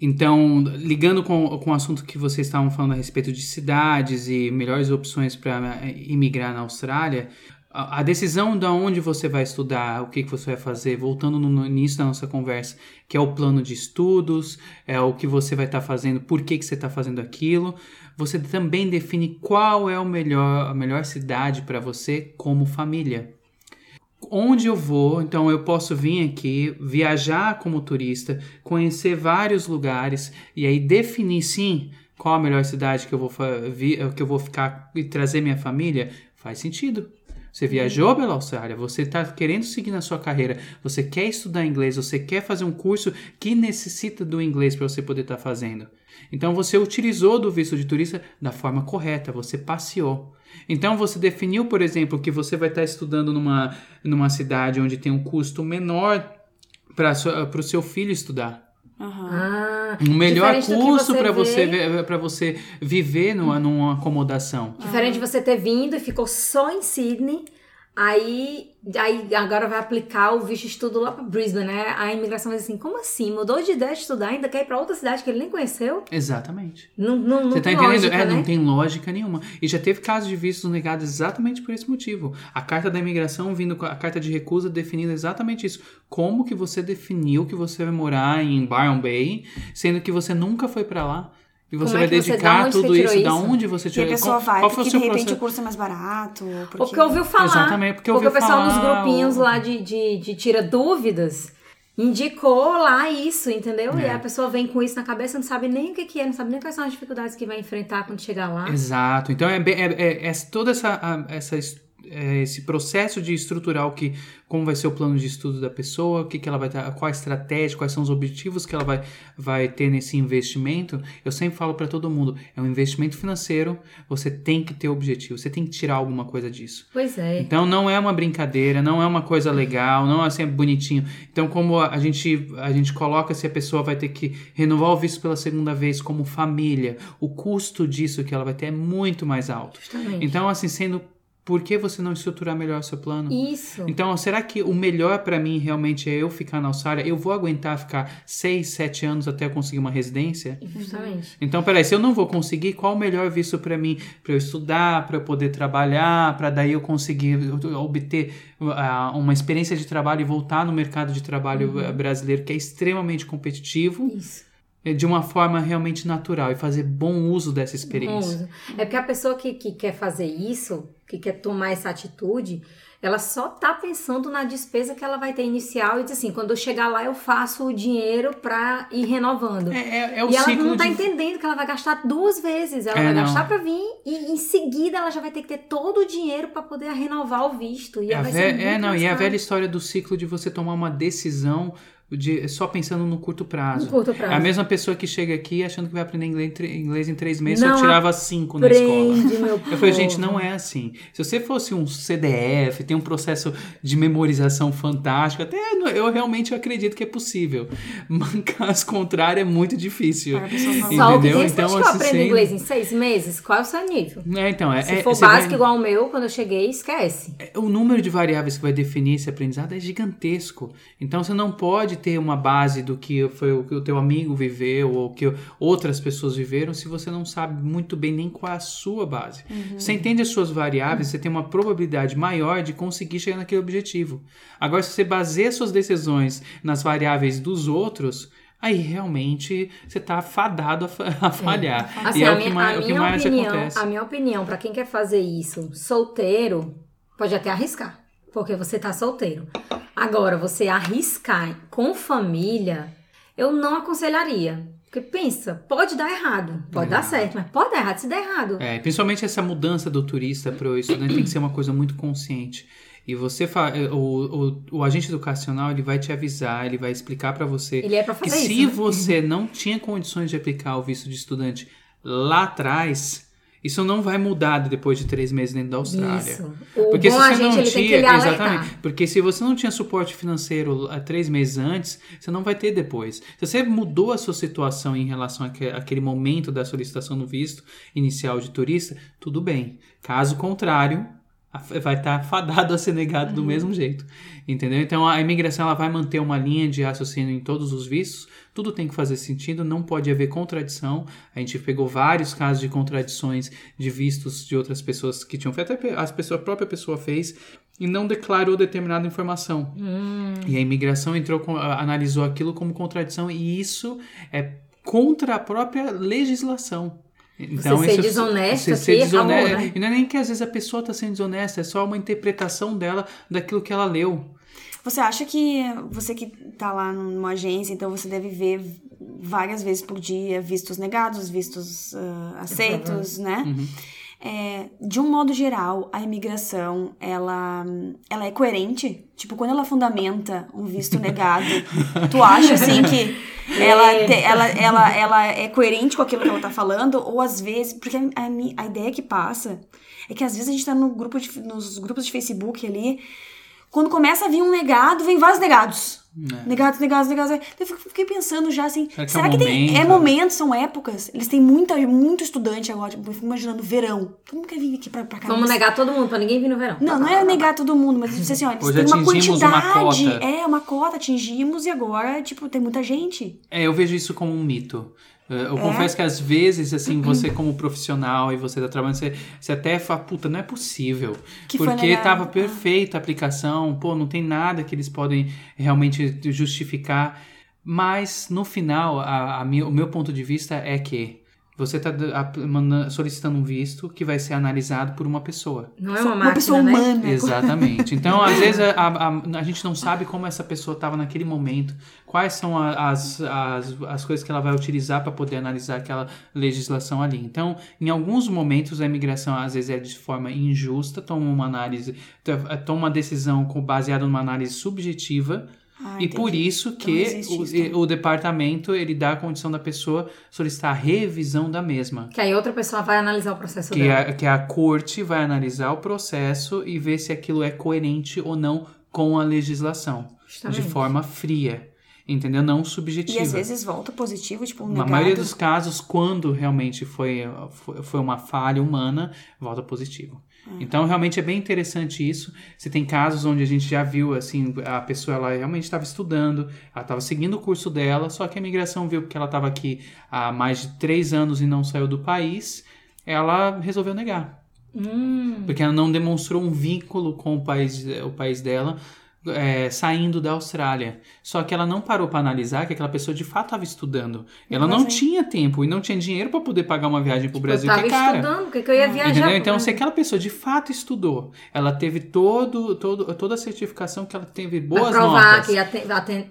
então, ligando com, com o assunto que vocês estavam falando a respeito de cidades e melhores opções para imigrar na Austrália, a, decisão de onde você vai estudar, o que, você vai fazer, voltando no, início da nossa conversa, que é o plano de estudos, é o que você vai estar fazendo, por que, que você está fazendo aquilo, você também define qual é o melhor, a melhor cidade para você como família onde eu vou, então eu posso vir aqui, viajar como turista, conhecer vários lugares e aí definir sim qual a melhor cidade que eu vou, que eu vou ficar e trazer minha família, faz sentido. Você viajou pela Austrália, você está querendo seguir na sua carreira, você quer estudar inglês, você quer fazer um curso que necessita do inglês para você poder estar fazendo. Então você utilizou do visto de turista da forma correta, você passeou. Então você definiu, por exemplo, que você vai estar estudando numa, numa cidade onde tem um custo menor para o seu filho estudar. Aham. Ah, Um melhor custo para você, vê- pra você viver numa, numa acomodação. Diferente de você ter vindo e ficou só em Sydney, aí, aí agora vai aplicar o visto de estudo lá pra Brisbane, né? A imigração vai dizer assim, como assim? Mudou de ideia de estudar, ainda quer ir pra outra cidade que ele nem conheceu? Exatamente. Não, não, não Você tá entendendo? lógica, é, né? não tem lógica nenhuma. E já teve casos de vistos negados exatamente por esse motivo. A carta da imigração vindo com a carta de recusa definindo exatamente isso. Como que você definiu que você vai morar em Byron Bay, sendo que você nunca foi pra lá? E você Como vai é dedicar você tudo tirou isso, da isso? onde você E a tirou pessoa qual, vai, qual porque o de repente processo? o curso é mais barato. Porque... Porque ouviu falar. Exatamente, porque o ouviu pessoal nos grupinhos o- lá de, de, de tira dúvidas indicou lá isso, entendeu? E É. a pessoa vem com isso na cabeça, não sabe nem o que, que é, não sabe nem quais são as dificuldades que vai enfrentar quando chegar lá. Exato. Então é, é, é, é toda essa, essa es- esse processo de estruturar o que como vai ser o plano de estudo da pessoa, o que, que ela vai ter, qual a estratégia, quais são os objetivos que ela vai, vai ter nesse investimento. Eu sempre falo para todo mundo, é um investimento financeiro, você tem que ter objetivo, você tem que tirar alguma coisa disso. Pois é. Então não é uma brincadeira, não é uma coisa legal, não é assim é bonitinho. Então como a gente a gente coloca se a pessoa vai ter que renovar o visto pela segunda vez como família, o custo disso que ela vai ter é muito mais alto. Justamente. Então assim sendo por que você não estruturar melhor o seu plano? Isso. Então, será que o melhor pra mim realmente é eu ficar na Austrália? Eu vou aguentar ficar 6, 7 anos até eu conseguir uma residência? Justamente. Então, peraí, se eu não vou conseguir, qual o melhor visto para mim? Para eu estudar, para eu poder trabalhar, para daí eu conseguir obter ah, uma experiência de trabalho e voltar no mercado de trabalho eh, brasileiro, que é extremamente competitivo, Isso. Eh, de uma forma realmente natural e fazer bom uso dessa experiência. É porque a pessoa que, que quer fazer isso, que quer tomar essa atitude, ela só tá pensando na despesa que ela vai ter inicial e diz assim, quando eu chegar lá eu faço o dinheiro pra ir renovando. É, é, é o e ela não tá de... entendendo que ela vai gastar duas vezes. Ela É, vai não. gastar pra vir e em seguida ela já vai ter que ter todo o dinheiro pra poder renovar o visto. E É, a ve- é, não, e a caro. velha história do ciclo de você tomar uma decisão de, só pensando no curto prazo. No curto prazo. É a mesma pessoa que chega aqui achando que vai aprender inglês, em tre- inglês em três meses, Não só tirava cinco na escola. Eu falei, gente, não é assim. Se você fosse um CDF, tem um processo de memorização fantástico, até eu realmente acredito que é possível. Mas caso contrário, é muito difícil. Só que Entendeu? tem, então, que eu assim, aprendo sem- inglês em seis meses, qual é o seu nível? É, então, é, Se é- for básico vai- igual o meu, quando eu cheguei, esquece. o número de variáveis que vai definir esse aprendizado é gigantesco. Então você não pode ter uma base do que foi o que o teu amigo viveu ou que outras pessoas viveram se você não sabe muito bem nem qual é a sua base. Você entende as suas variáveis, você tem uma probabilidade maior de conseguir chegar naquele objetivo. Agora, se você baseia suas decisões nas variáveis dos outros, aí realmente você está fadado a, a falhar. Assim, e é a o que minha, mais, a o que mais opinião, acontece. a minha opinião, pra quem quer fazer isso solteiro, pode até arriscar, porque você tá solteiro. Agora, você arriscar com família, eu não aconselharia. Porque pensa, pode dar errado, pode dar certo, mas pode dar errado se der errado. É, principalmente essa mudança do turista para o estudante tem que ser uma coisa muito consciente. E você fa- o, o, o agente educacional ele vai te avisar, ele vai explicar para você Ele é pra que fazer se isso. né? você não tinha condições de aplicar o visto de estudante lá atrás, isso não vai mudar depois de três meses dentro da Austrália. Isso. O Porque bom se você não tinha, exatamente, porque se você não tinha suporte financeiro há três meses antes, você não vai ter depois. Se você mudou a sua situação em relação àque- àquele momento da solicitação do visto inicial de turista, tudo bem. Caso contrário, vai estar fadado a ser negado Uhum. do mesmo jeito, entendeu? Então a imigração ela vai manter uma linha de raciocínio em todos os vistos. Tudo tem que fazer sentido, não pode haver contradição. A gente pegou vários casos de contradições de vistos de outras pessoas que tinham feito, até as pessoas, a própria pessoa fez e não declarou determinada informação. Hum. E a imigração entrou, analisou aquilo como contradição e isso é contra a própria legislação. Então, ser isso- desonesto você ser acabou, né? E não é nem que às vezes a pessoa está sendo desonesta, é só uma interpretação dela daquilo que ela leu. Você acha que você que tá lá numa agência, então você deve ver várias vezes por dia vistos negados, vistos ah, aceitos, né? É, de um modo geral, a imigração, ela, ela é coerente? Tipo, quando ela fundamenta um visto negado, tu acha, assim, que ela, te- ela, ela, ela é coerente com aquilo que ela tá falando? Ou às vezes... Porque a, a, a ideia que passa é que às vezes a gente tá no grupo de, nos grupos de Facebook ali... Quando começa a vir um negado, vem vários negados. Negados, negados, negados. Eu fiquei pensando já assim, Será que é será que tem. momento? É momento, são épocas. Eles têm muita, muito estudante agora. Tipo, eu fico imaginando verão. Todo mundo quer vir aqui pra, pra cá. Vamos mas- negar todo mundo, pra ninguém vir no verão. Não, não é negar todo mundo, mas dizer assim, olha, eles Hoje têm uma uma quantidade. cota. É, uma cota, atingimos e agora, tipo, tem muita gente. É, eu vejo isso como um mito. Eh, Eu É? confesso que às vezes, assim, você como profissional e você tá trabalhando, você, você até fala, puta, não é possível. Que porque tava perfeita a aplicação, pô, não tem nada que eles podem realmente justificar. Mas, no final, a, a o meu ponto de vista é que você tá manda- solicitando um visto que vai ser analisado por uma pessoa. Não é uma Uma máquina, pessoa né? humana. Exatamente. Então, às vezes, a, a, a gente não sabe como essa pessoa estava naquele momento, quais são a- as, as, as coisas que ela vai utilizar para poder analisar aquela legislação ali. Então, em alguns momentos, a imigração, às vezes, é de forma injusta, toma uma análise, to- toma uma decisão com- baseada numa análise subjetiva. Ah, e por entendi. isso Então que existe também. o, o departamento ele dá a condição da pessoa solicitar a revisão da mesma. Que aí outra pessoa vai analisar o processo Que dela. a, que a corte vai analisar o processo e ver se aquilo é coerente ou não com a legislação. Justamente. De forma fria. Entendeu? Não subjetiva. E às vezes volta positivo, tipo, um Na negado. maioria dos casos, quando realmente foi, foi, foi uma falha humana, volta positivo. Então, realmente é bem interessante isso. Se tem casos onde a gente já viu, assim, a pessoa ela realmente estava estudando, ela estava seguindo o curso dela, só que a imigração viu que ela estava aqui há mais de três anos e não saiu do país, ela resolveu negar. Hum, Porque ela não demonstrou um vínculo com o país, o país dela é, saindo da Austrália. Só que ela não parou para analisar que aquela pessoa de fato estava estudando. Ela não tinha tempo e não tinha dinheiro para poder pagar uma viagem para o Brasil, eu tava que é cara. estudando, porque que eu ia viajar. Entendeu? Então, se aquela pessoa de fato estudou, ela teve todo, todo, toda a certificação que ela teve boas provar notas. que é, A presen-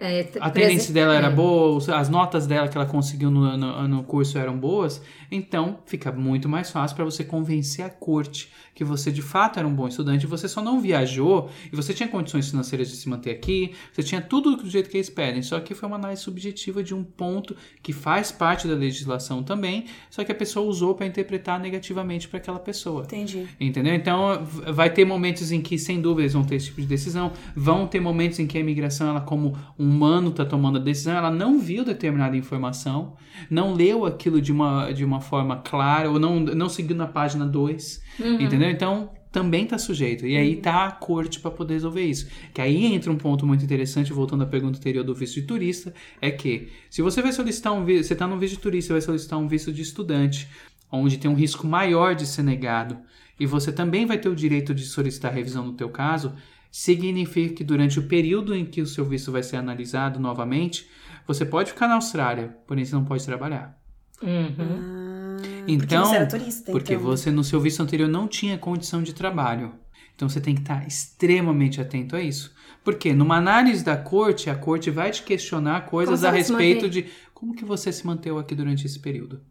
tendência dela era é. boa, as notas dela que ela conseguiu no, no, no curso eram boas, então fica muito mais fácil para você convencer a corte que você de fato era um bom estudante, você só não viajou e você tinha condições financeiras de se manter aqui, você tinha tudo do jeito que eles pedem, só que foi uma análise subjetiva de um ponto que faz parte da legislação também, só que a pessoa usou para interpretar negativamente para aquela pessoa. Entendi. Entendeu? Então, vai ter momentos em que, sem dúvida, eles vão ter esse tipo de decisão. Vão ter momentos em que a imigração, ela como humano, está tomando a decisão, ela não viu determinada informação, não leu aquilo de uma, de uma forma clara, ou não, não seguiu na página 2. Entendeu? Então, também está sujeito. E aí tá a corte para poder resolver isso. Que aí entra um ponto muito interessante, voltando à pergunta anterior do visto de turista, é que se você vai solicitar um visto, você está no visto de turista, você vai solicitar um visto de estudante, onde tem um risco maior de ser negado, e você também vai ter o direito de solicitar revisão no teu caso, significa que durante o período em que o seu visto vai ser analisado novamente, você pode ficar na Austrália, porém você não pode trabalhar. Uhum. Então, você era turista, porque então. você no seu visto anterior não tinha condição de trabalho. Então você tem que estar extremamente atento a isso. Porque numa análise da corte, a corte vai te questionar coisas a respeito de como que você se manteve aqui durante esse período.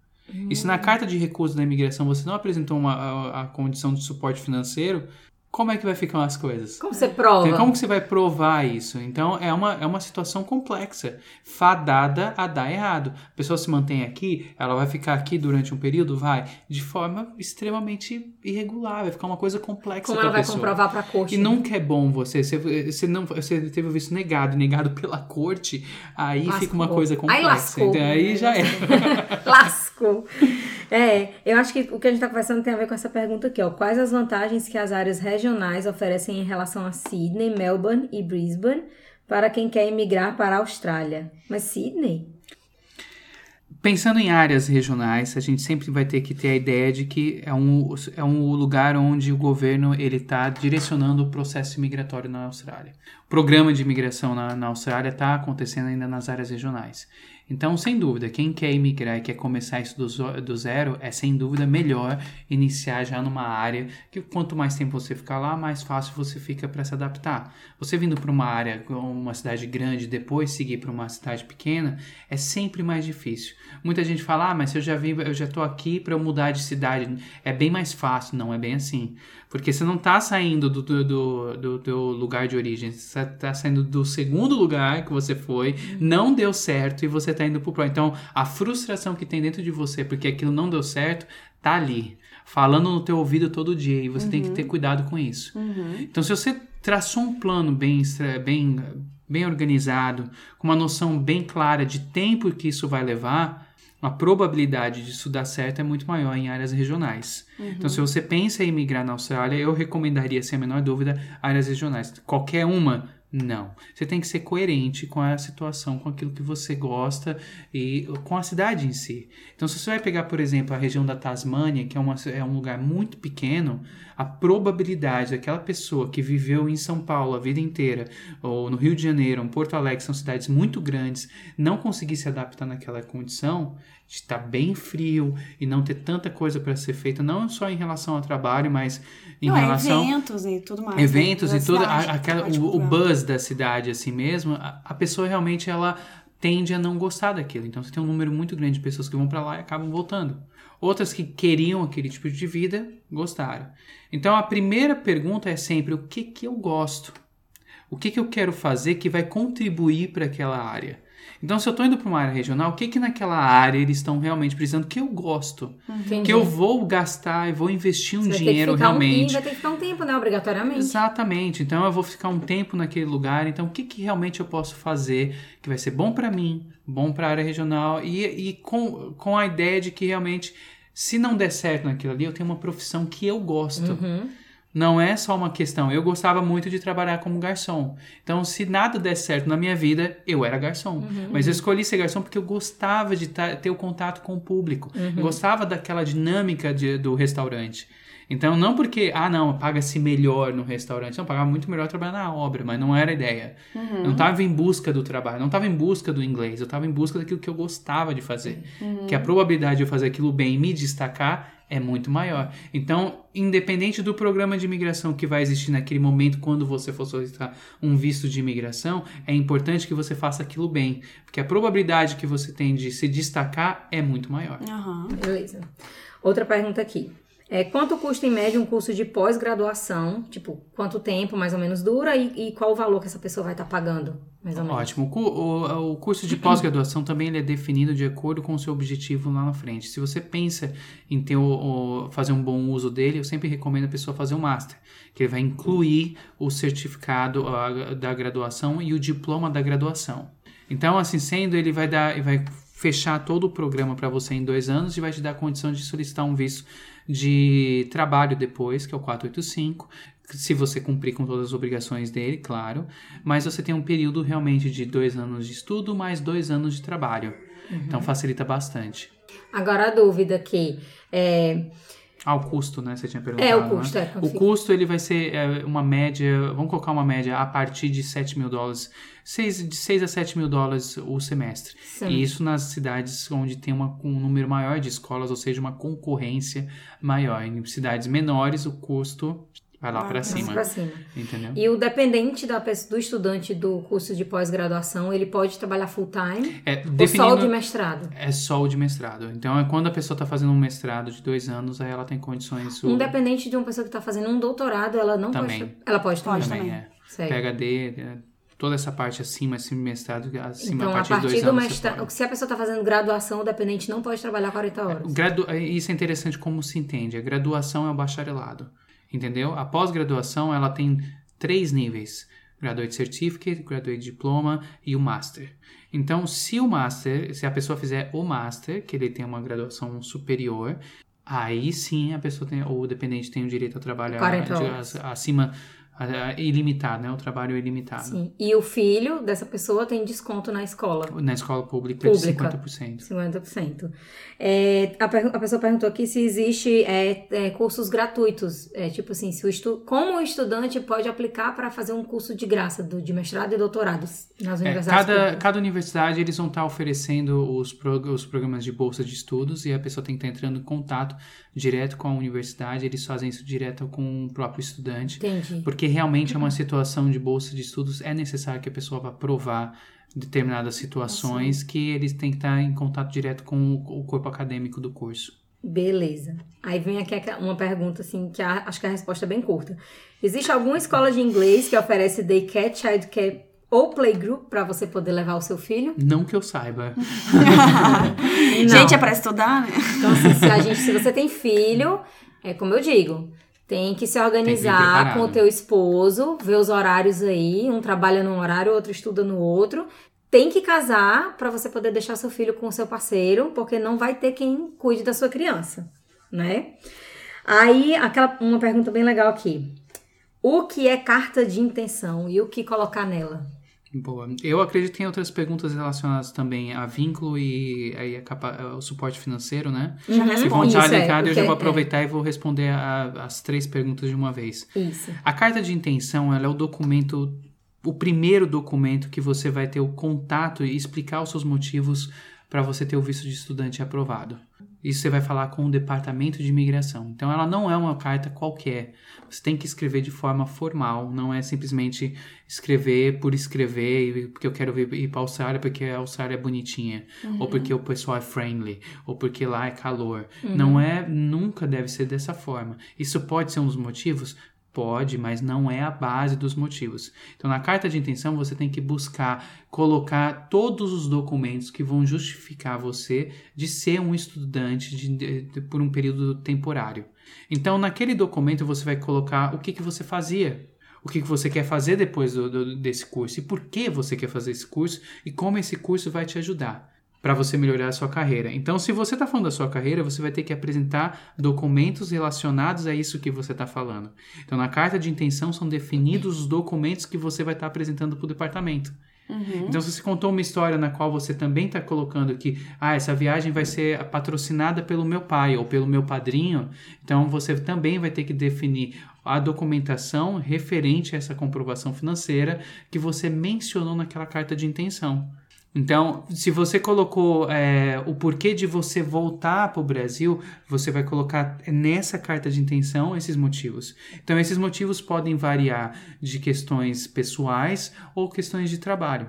E se Hum. na carta de recuso da imigração você não apresentou uma, a, a condição de suporte financeiro, como é que vai ficar as coisas? Como você prova? Então, como que você vai provar isso? Então, é uma, é uma situação complexa, fadada a dar errado. A pessoa se mantém aqui, ela vai ficar aqui durante um período? Vai, de forma extremamente irregular, vai ficar uma coisa complexa Como ela vai pessoa. comprovar pra corte? E nunca é bom você, você, você, não, você teve o visto negado, negado pela corte, aí Lascou. fica uma coisa Aí complexa. lascou. Então, aí já é. Lascou. É, eu acho que o que a gente tá conversando tem a ver com essa pergunta aqui, ó. Quais as vantagens que as áreas regionais oferecem em relação a Sydney, Melbourne e Brisbane para quem quer emigrar para a Austrália? Mas Sydney? Pensando em áreas regionais, a gente sempre vai ter que ter a ideia de que é um, é um lugar onde o governo ele está direcionando o processo migratório na Austrália. O programa de imigração na, na Austrália está acontecendo ainda nas áreas regionais. Então, sem dúvida, quem quer imigrar e quer começar isso do, zero, é sem dúvida melhor iniciar já numa área que quanto mais tempo você ficar lá, mais fácil você fica para se adaptar. Você vindo para uma área, uma cidade grande, depois seguir para uma cidade pequena, é sempre mais difícil. Muita gente fala, ah, mas eu já vim, eu já tô aqui para eu mudar de cidade, é bem mais fácil. Não é bem assim. Porque você não tá saindo do, do, do, do teu lugar de origem, você tá saindo do segundo lugar que você foi, não deu certo e você tá indo pro próximo. Então, a frustração que tem dentro de você porque aquilo não deu certo, tá ali, falando no teu ouvido todo dia e você tem que ter cuidado com isso. Então, se você traçou um plano bem, bem, bem organizado, com uma noção bem clara de tempo que isso vai levar, a probabilidade disso dar certo é muito maior em áreas regionais. Então, se você pensa em migrar na Austrália, eu recomendaria, sem a menor dúvida, áreas regionais. Qualquer uma, não. Você tem que ser coerente com a situação, com aquilo que você gosta e com a cidade em si. Então, se você vai pegar, por exemplo, a região da Tasmânia, que é, uma, é um lugar muito pequeno, a probabilidade daquela pessoa que viveu em São Paulo a vida inteira, ou no Rio de Janeiro, ou em Porto Alegre, são cidades muito grandes, não conseguir se adaptar naquela condição, de estar bem frio e não ter tanta coisa para ser feita, não só em relação ao trabalho, mas em Não, é relação eventos e tudo mais. eventos né? e tudo, Da cidade, a- aquela, o, o buzz da cidade assim mesmo, a, a pessoa realmente ela tende a não gostar daquilo. Então você tem um número muito grande de pessoas que vão para lá e acabam voltando. Outras que queriam aquele tipo de vida gostaram. Então a primeira pergunta é sempre o que que eu gosto? O que que eu quero fazer que vai contribuir para aquela área? Então, se eu estou indo para uma área regional, o que que naquela área eles estão realmente precisando que eu gosto? Entendi. Que eu vou gastar e vou investir um dinheiro um- realmente. e vai ter que ficar um tempo, né? Obrigatoriamente. Exatamente. Então eu vou ficar um tempo naquele lugar. Então o que, que realmente eu posso fazer que vai ser bom para mim, bom para a área regional e, e com, com a ideia de que realmente se não der certo naquilo ali, eu tenho uma profissão que eu gosto. Uhum. Não é só uma questão. Eu gostava muito de trabalhar como garçom. Então, se nada der certo na minha vida, eu era garçom. Uhum. Mas eu escolhi ser garçom porque eu gostava de ter o contato com o público. Uhum. Eu gostava daquela dinâmica de- do restaurante. Então, não porque, ah, não, paga-se melhor no restaurante. Não, pagava muito melhor trabalhar na obra, mas não era a ideia. Eu não estava em busca do trabalho, não estava em busca do inglês, eu estava em busca daquilo que eu gostava de fazer. Que a probabilidade de eu fazer aquilo bem e me destacar é muito maior. Então, independente do programa de imigração que vai existir naquele momento quando você for solicitar um visto de imigração, é importante que você faça aquilo bem, porque a probabilidade que você tem de se destacar é muito maior. Aham. Beleza. Outra pergunta aqui. É, quanto custa em média um curso de pós-graduação? Tipo, quanto tempo mais ou menos dura e, e qual o valor que essa pessoa vai estar pagando? Mais ou menos. Ótimo. O, cu- o- curso de pós-graduação também ele é definido de acordo com o seu objetivo lá na frente. Se você pensa em ter o- o- fazer um bom uso dele, eu sempre recomendo a pessoa fazer o Master, que ele vai incluir o certificado ah, da graduação e o diploma da graduação. Então, assim sendo, ele vai dar, ele vai fechar todo o programa para você em dois anos e vai te dar a condição de solicitar um visto de trabalho depois, que é o 485, se você cumprir com todas as obrigações dele, claro. Mas você tem um período realmente de dois anos de estudo mais dois anos de trabalho. Então facilita bastante. Agora a dúvida aqui. É, Ah, o custo, né? Você tinha perguntado. é o custo, né? é. O custo ele vai ser é, uma média, vamos colocar uma média a partir de 7 mil dólares, seis, de 6 a 7 mil dólares o semestre. Sim. E isso nas cidades onde tem uma, um número maior de escolas, ou seja, uma concorrência maior. Em cidades menores, o custo Vai lá Vai pra pra cima. Pra cima. Entendeu? E o dependente da, do estudante do curso de pós-graduação, ele pode trabalhar full time É, ou só o de mestrado? é só o de mestrado. Então, é quando a pessoa tá fazendo um mestrado de dois anos, aí ela tem condições. Um dependente de uma pessoa que tá fazendo um doutorado, ela não Também. pode. Ela pode também. Pode também, também. é. PHD, é, toda essa parte acima, acima do mestrado, acima Então, a a partir, de partir dois do anos. se a pessoa tá fazendo graduação, o dependente não pode trabalhar 40 horas. Gradu... Isso é interessante como se entende. A graduação é o bacharelado, entendeu? A pós-graduação, ela tem três níveis. Graduate Certificate, Graduate Diploma e o Master. Então, se o Master, se a pessoa fizer o Master, que ele tem uma graduação superior, aí sim a pessoa tem, ou o dependente tem o direito a trabalhar 40 de- acima, ilimitado, né? O trabalho é ilimitado. Sim. E o filho dessa pessoa tem desconto na escola. Na escola pública, Pública. de 50%. 50%. É, a, per- a pessoa perguntou aqui se existe é, é, cursos gratuitos. É, tipo assim, se o estu como o estudante pode aplicar para fazer um curso de graça do, de mestrado e doutorado nas É, universidades cada, públicas. cada universidade eles vão estar oferecendo os, prog- os programas de bolsa de estudos e a pessoa tem que estar entrando em contato direto com a universidade. Eles fazem isso direto com o próprio estudante, Entendi. porque realmente é uma situação de bolsa de estudos. É necessário que a pessoa vá provar determinadas situações que eles têm que estar em contato direto com o corpo acadêmico do curso. Beleza. Aí vem aqui uma pergunta, assim, que a- acho que a resposta é bem curta. Existe alguma escola de inglês que oferece daycare, childcare ou playgroup para você poder levar o seu filho? Não que eu saiba. Não. Gente, é pra estudar, né? Então, assim, se, a gente, se você tem filho, é como eu digo, tem que se organizar preparado. com o teu esposo, ver os horários aí, um trabalha num horário, outro estuda no outro. Tem que casar para você poder deixar seu filho com o seu parceiro, porque não vai ter quem cuide da sua criança, né? Aí, aquela uma pergunta bem legal aqui. O que é carta de intenção e o que colocar nela? Boa. Eu acredito que tem outras perguntas relacionadas também a vínculo e aí a capa- o suporte financeiro, né? Já Uhum. Se vão estar Isso, é, eu já vou aproveitar e vou responder a- as três perguntas de uma vez. Isso. A carta de intenção, ela é o documento, o primeiro documento que você vai ter o contato e explicar os seus motivos para você ter o visto de estudante aprovado. Isso você vai falar com o departamento de imigração. Então, ela não é uma carta qualquer. Você tem que escrever de forma formal, não é simplesmente escrever por escrever, porque eu quero ir para a Austrália porque a Austrália é bonitinha, ou porque o pessoal é friendly, ou porque lá é calor. Não é, nunca deve ser dessa forma. Isso pode ser um dos motivos? Pode, mas não é a base dos motivos. Então, na carta de intenção, você tem que buscar colocar todos os documentos que vão justificar você de ser um estudante de- de- de- por um período temporário. Então, naquele documento, você vai colocar o que, que você fazia, o que, que você quer fazer depois do- do- desse curso e por que você quer fazer esse curso e como esse curso vai te ajudar para você melhorar a sua carreira. Então, se você está falando da sua carreira, você vai ter que apresentar documentos relacionados a isso que você está falando. Então, na carta de intenção são definidos os documentos que você vai estar apresentando para o departamento. Então, se você contou uma história na qual você também está colocando que ah, essa viagem vai ser patrocinada pelo meu pai ou pelo meu padrinho, então você também vai ter que definir a documentação referente a essa comprovação financeira que você mencionou naquela carta de intenção. Então, se você colocou é, o porquê de você voltar para o Brasil, você vai colocar nessa carta de intenção esses motivos. Então, esses motivos podem variar de questões pessoais ou questões de trabalho.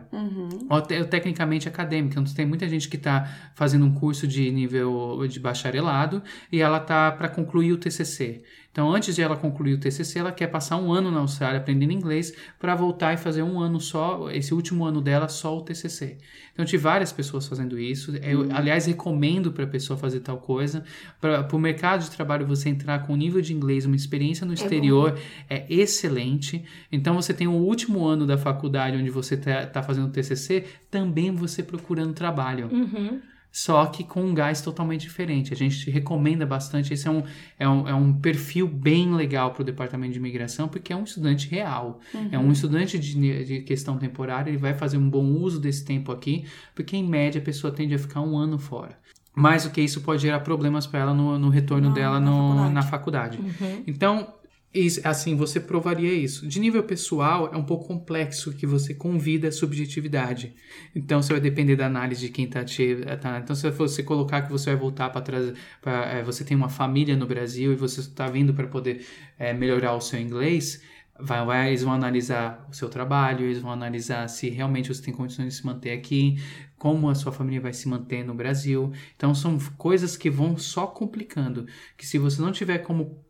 Ou, te- ou tecnicamente acadêmica. Então, tem muita gente que está fazendo um curso de nível de bacharelado e ela está para concluir o TCC. Então, antes de ela concluir o TCC, ela quer passar um ano na Austrália aprendendo inglês para voltar e fazer um ano só, esse último ano dela, só o TCC. Então, tive várias pessoas fazendo isso. Eu, aliás, recomendo para a pessoa fazer tal coisa. Para o mercado de trabalho, você entrar com um nível de inglês, uma experiência no exterior, é excelente. Então, você tem o último ano da faculdade onde você está fazendo o TCC, também você procurando trabalho Uhum. Só que com um gás totalmente diferente. A gente recomenda bastante. Esse é um, é um, é um perfil bem legal para o departamento de imigração, porque é um estudante real. É um estudante de, de questão temporária, ele vai fazer um bom uso desse tempo aqui, porque em média a pessoa tende a ficar um ano fora. Mais do que isso pode gerar problemas para ela no, no retorno Na- dela na no- faculdade. na faculdade. Uhum. Então, Isso, assim, você provaria isso. De nível pessoal, é um pouco complexo que você convida a subjetividade. Então, você vai depender da análise de quem está te. Tá, então, se você colocar que você vai voltar para trás, pra, é, você tem uma família no Brasil e você está vindo para poder é, melhorar o seu inglês, vai, vai, eles vão analisar o seu trabalho, eles vão analisar se realmente você tem condições de se manter aqui, como a sua família vai se manter no Brasil. Então, são coisas que vão só complicando. Que se você não tiver como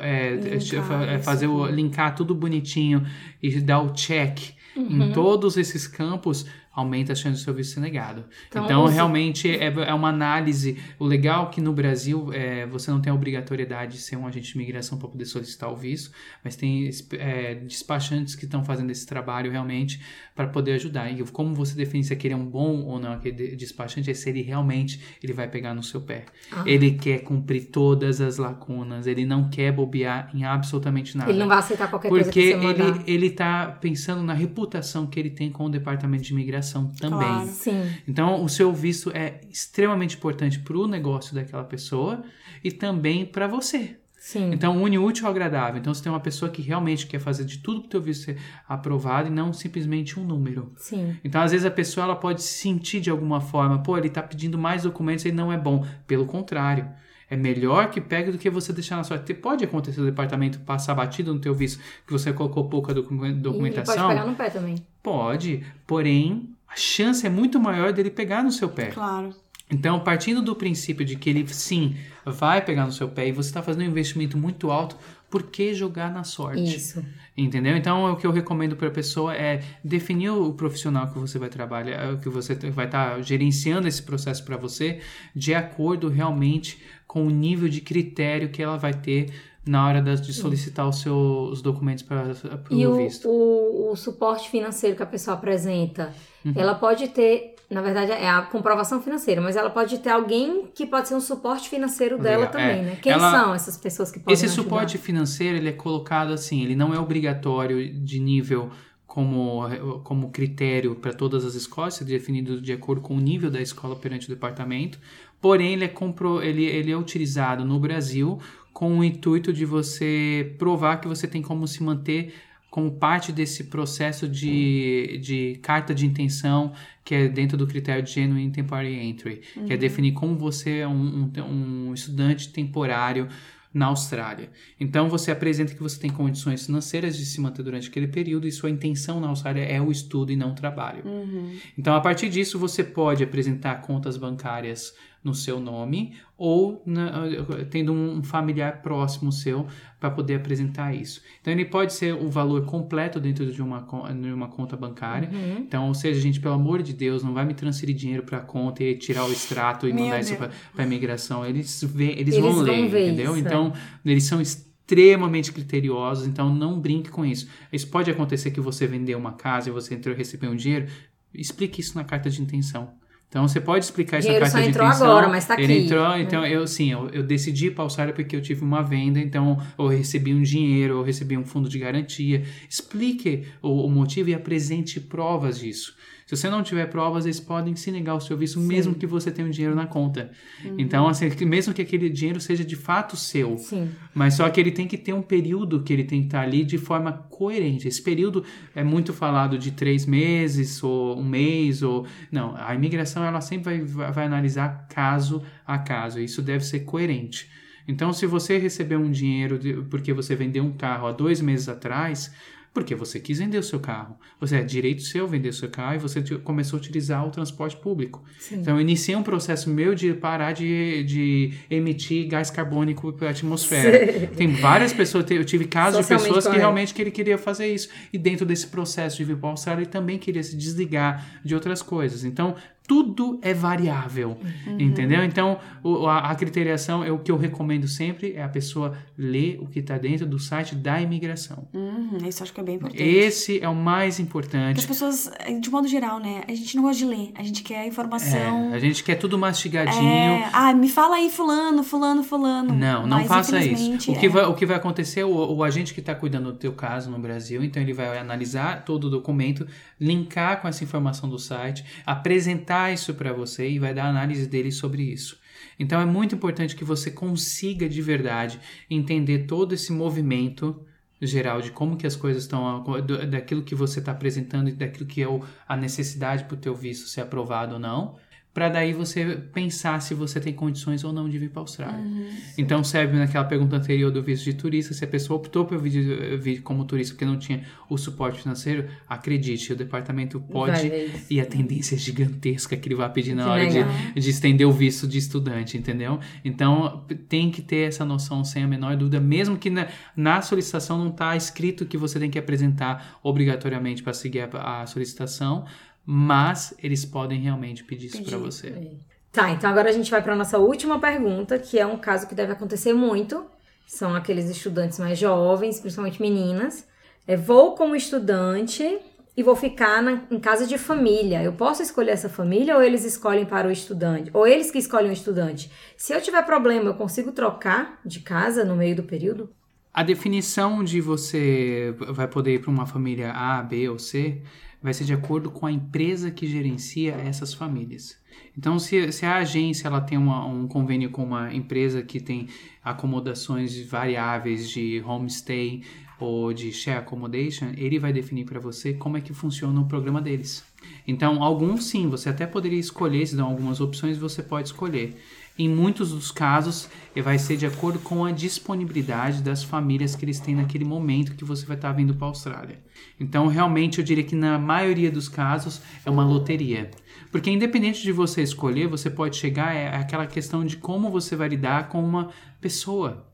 é, linkar, é, fazer o linkar tudo bonitinho e dar o check uhum. em todos esses campos, aumenta a chance do seu visto ser negado. Então, então realmente é, é, uma análise. O legal é que no Brasil é, você não tem a obrigatoriedade de ser um agente de imigração para poder solicitar o visto, mas tem é, despachantes que estão fazendo esse trabalho realmente para poder ajudar. E como você define se aquele é um bom ou não aquele despachante é se ele realmente ele vai pegar no seu pé. Ah. Ele quer cumprir todas as lacunas, ele não quer bobear em absolutamente nada. Ele não vai aceitar qualquer coisa que você mandar. Porque ele ele está pensando na reputação que ele tem com o departamento de imigração também. Claro, sim. Então, o seu visto é extremamente importante para o negócio daquela pessoa e também para você. Sim. Então, une útil ao agradável. Então, você tem uma pessoa que realmente quer fazer de tudo para o teu visto ser aprovado e não simplesmente um número. Sim. Então, às vezes, a pessoa ela pode sentir de alguma forma, pô, ele está pedindo mais documentos e não é bom. Pelo contrário. É melhor que pegue do que você deixar na sua. Pode acontecer o departamento passar batido no teu visto que você colocou pouca documentação. E pode pegar no pé também. Pode, porém, a chance é muito maior dele pegar no seu pé. Claro. Então, partindo do princípio de que ele sim vai pegar no seu pé e você está fazendo um investimento muito alto, por que jogar na sorte? Isso. Entendeu? Então, o que eu recomendo para a pessoa é definir o profissional que você vai trabalhar, que você vai estar tá gerenciando esse processo para você, de acordo realmente com o nível de critério que ela vai ter na hora de solicitar os seus documentos para o visto. O, o, suporte financeiro que a pessoa apresenta, uhum. ela pode ter, na verdade, é a comprovação financeira, mas ela pode ter alguém que pode ser um suporte financeiro dela Legal. também, é. né? Quem ela, são essas pessoas que podem Esse ajudar? suporte financeiro, ele é colocado assim, ele não é obrigatório de nível como, como critério para todas as escolas, é definido de acordo com o nível da escola perante o departamento, porém ele é, compro, ele, ele é utilizado no Brasil com o intuito de você provar que você tem como se manter como parte desse processo de, de carta de intenção que é dentro do critério de Genuine Temporary Entry, uhum. que é uhum. definir como você é um, um, um estudante temporário na Austrália. Então você apresenta que você tem condições financeiras de se manter durante aquele período e sua intenção na Austrália é o estudo e não o trabalho. Uhum. Então a partir disso você pode apresentar contas bancárias no seu nome ou na, tendo um familiar próximo seu para poder apresentar isso. Então ele pode ser o valor completo dentro de uma, de uma conta bancária. Uhum. Então, ou seja, gente, pelo amor de Deus, não vai me transferir dinheiro para a conta e tirar o extrato e mandar Deus. isso para a imigração. Eles, vê, eles, eles vão, vão ler, entendeu? Isso, então, eles são extremamente criteriosos, então não brinque com isso. Isso pode acontecer que você vendeu uma casa e você entrou e recebeu um dinheiro. Explique isso na carta de intenção. Então você pode explicar essa carta de intenção. agora, mas tá aqui. Ele entrou, então eu sim, eu, eu decidi Austrália porque eu tive uma venda, então eu recebi um dinheiro, eu recebi um fundo de garantia. Explique o, o motivo e apresente provas disso. Se você não tiver provas, eles podem se negar o seu visto, Sim. mesmo que você tenha um dinheiro na conta. Uhum. Então, assim, mesmo que aquele dinheiro seja de fato seu. Sim. Mas só que ele tem que ter um período que ele tem que estar ali de forma coerente. Esse período é muito falado de três meses, ou um mês, ou. Não, a imigração ela sempre vai, vai analisar caso a caso. Isso deve ser coerente. Então, se você receber um dinheiro de, porque você vendeu um carro há dois meses atrás, porque você quis vender o seu carro. Você é direito seu vender o seu carro e você começou a utilizar o transporte público. Sim. Então, eu iniciei um processo meu de parar de, de emitir gás carbônico para a atmosfera. Sim. Tem várias pessoas, eu tive casos de pessoas correto. que realmente que ele queria fazer isso. E dentro desse processo de vir para a Austrália, ele também queria se desligar de outras coisas. Então, tudo é variável, uhum. entendeu? Então, o, a, a, criteriação é o que eu recomendo sempre é a pessoa ler o que está dentro do site da imigração. Uhum, isso acho que é bem importante. Esse é o mais importante. Porque as pessoas, de modo geral, né? A gente não gosta de ler, a gente quer informação. É, a gente quer tudo mastigadinho. É, ah, me fala aí fulano, fulano, fulano. Não, não Mas, faça isso. O, é. que vai, o que vai acontecer, o, o agente que está cuidando do teu caso no Brasil, então ele vai analisar todo o documento, linkar com essa informação do site, apresentar isso para você e vai dar análise dele sobre isso. Então é muito importante que você consiga de verdade entender todo esse movimento geral de como que as coisas estão, daquilo que você está apresentando e daquilo que é a necessidade para o teu visto ser aprovado ou não para daí você pensar se você tem condições ou não de vir para a Austrália. Uhum, então serve naquela pergunta anterior do visto de turista, se a pessoa optou por vir, vir como turista porque não tinha o suporte financeiro, acredite, o departamento pode e a tendência é gigantesca que ele vai pedir na que hora de, de, estender o visto de estudante, entendeu? Então tem que ter essa noção sem a menor dúvida, mesmo que na, na solicitação não está escrito que você tem que apresentar obrigatoriamente para seguir a, a solicitação, mas eles podem realmente pedir isso para você. É. Tá, então agora a gente vai para nossa última pergunta, que é um caso que deve acontecer muito. São aqueles estudantes mais jovens, principalmente meninas. É, vou como estudante e vou ficar na, em casa de família. Eu posso escolher essa família ou eles escolhem para o estudante? Ou eles que escolhem o estudante? Se eu tiver problema, eu consigo trocar de casa no meio do período? A definição de você vai poder ir para uma família A, B ou C vai ser de acordo com a empresa que gerencia essas famílias. Então, se, se a agência ela tem uma, um convênio com uma empresa que tem acomodações variáveis de homestay ou de share accommodation, ele vai definir para você como é que funciona o programa deles. Então, alguns sim, você até poderia escolher, se dão algumas opções, você pode escolher. Em muitos dos casos, vai ser de acordo com a disponibilidade das famílias que eles têm naquele momento que você vai estar vindo para a Austrália. Então, realmente, eu diria que na maioria dos casos é uma loteria. Porque independente de você escolher, você pode chegar é aquela questão de como você vai lidar com uma pessoa.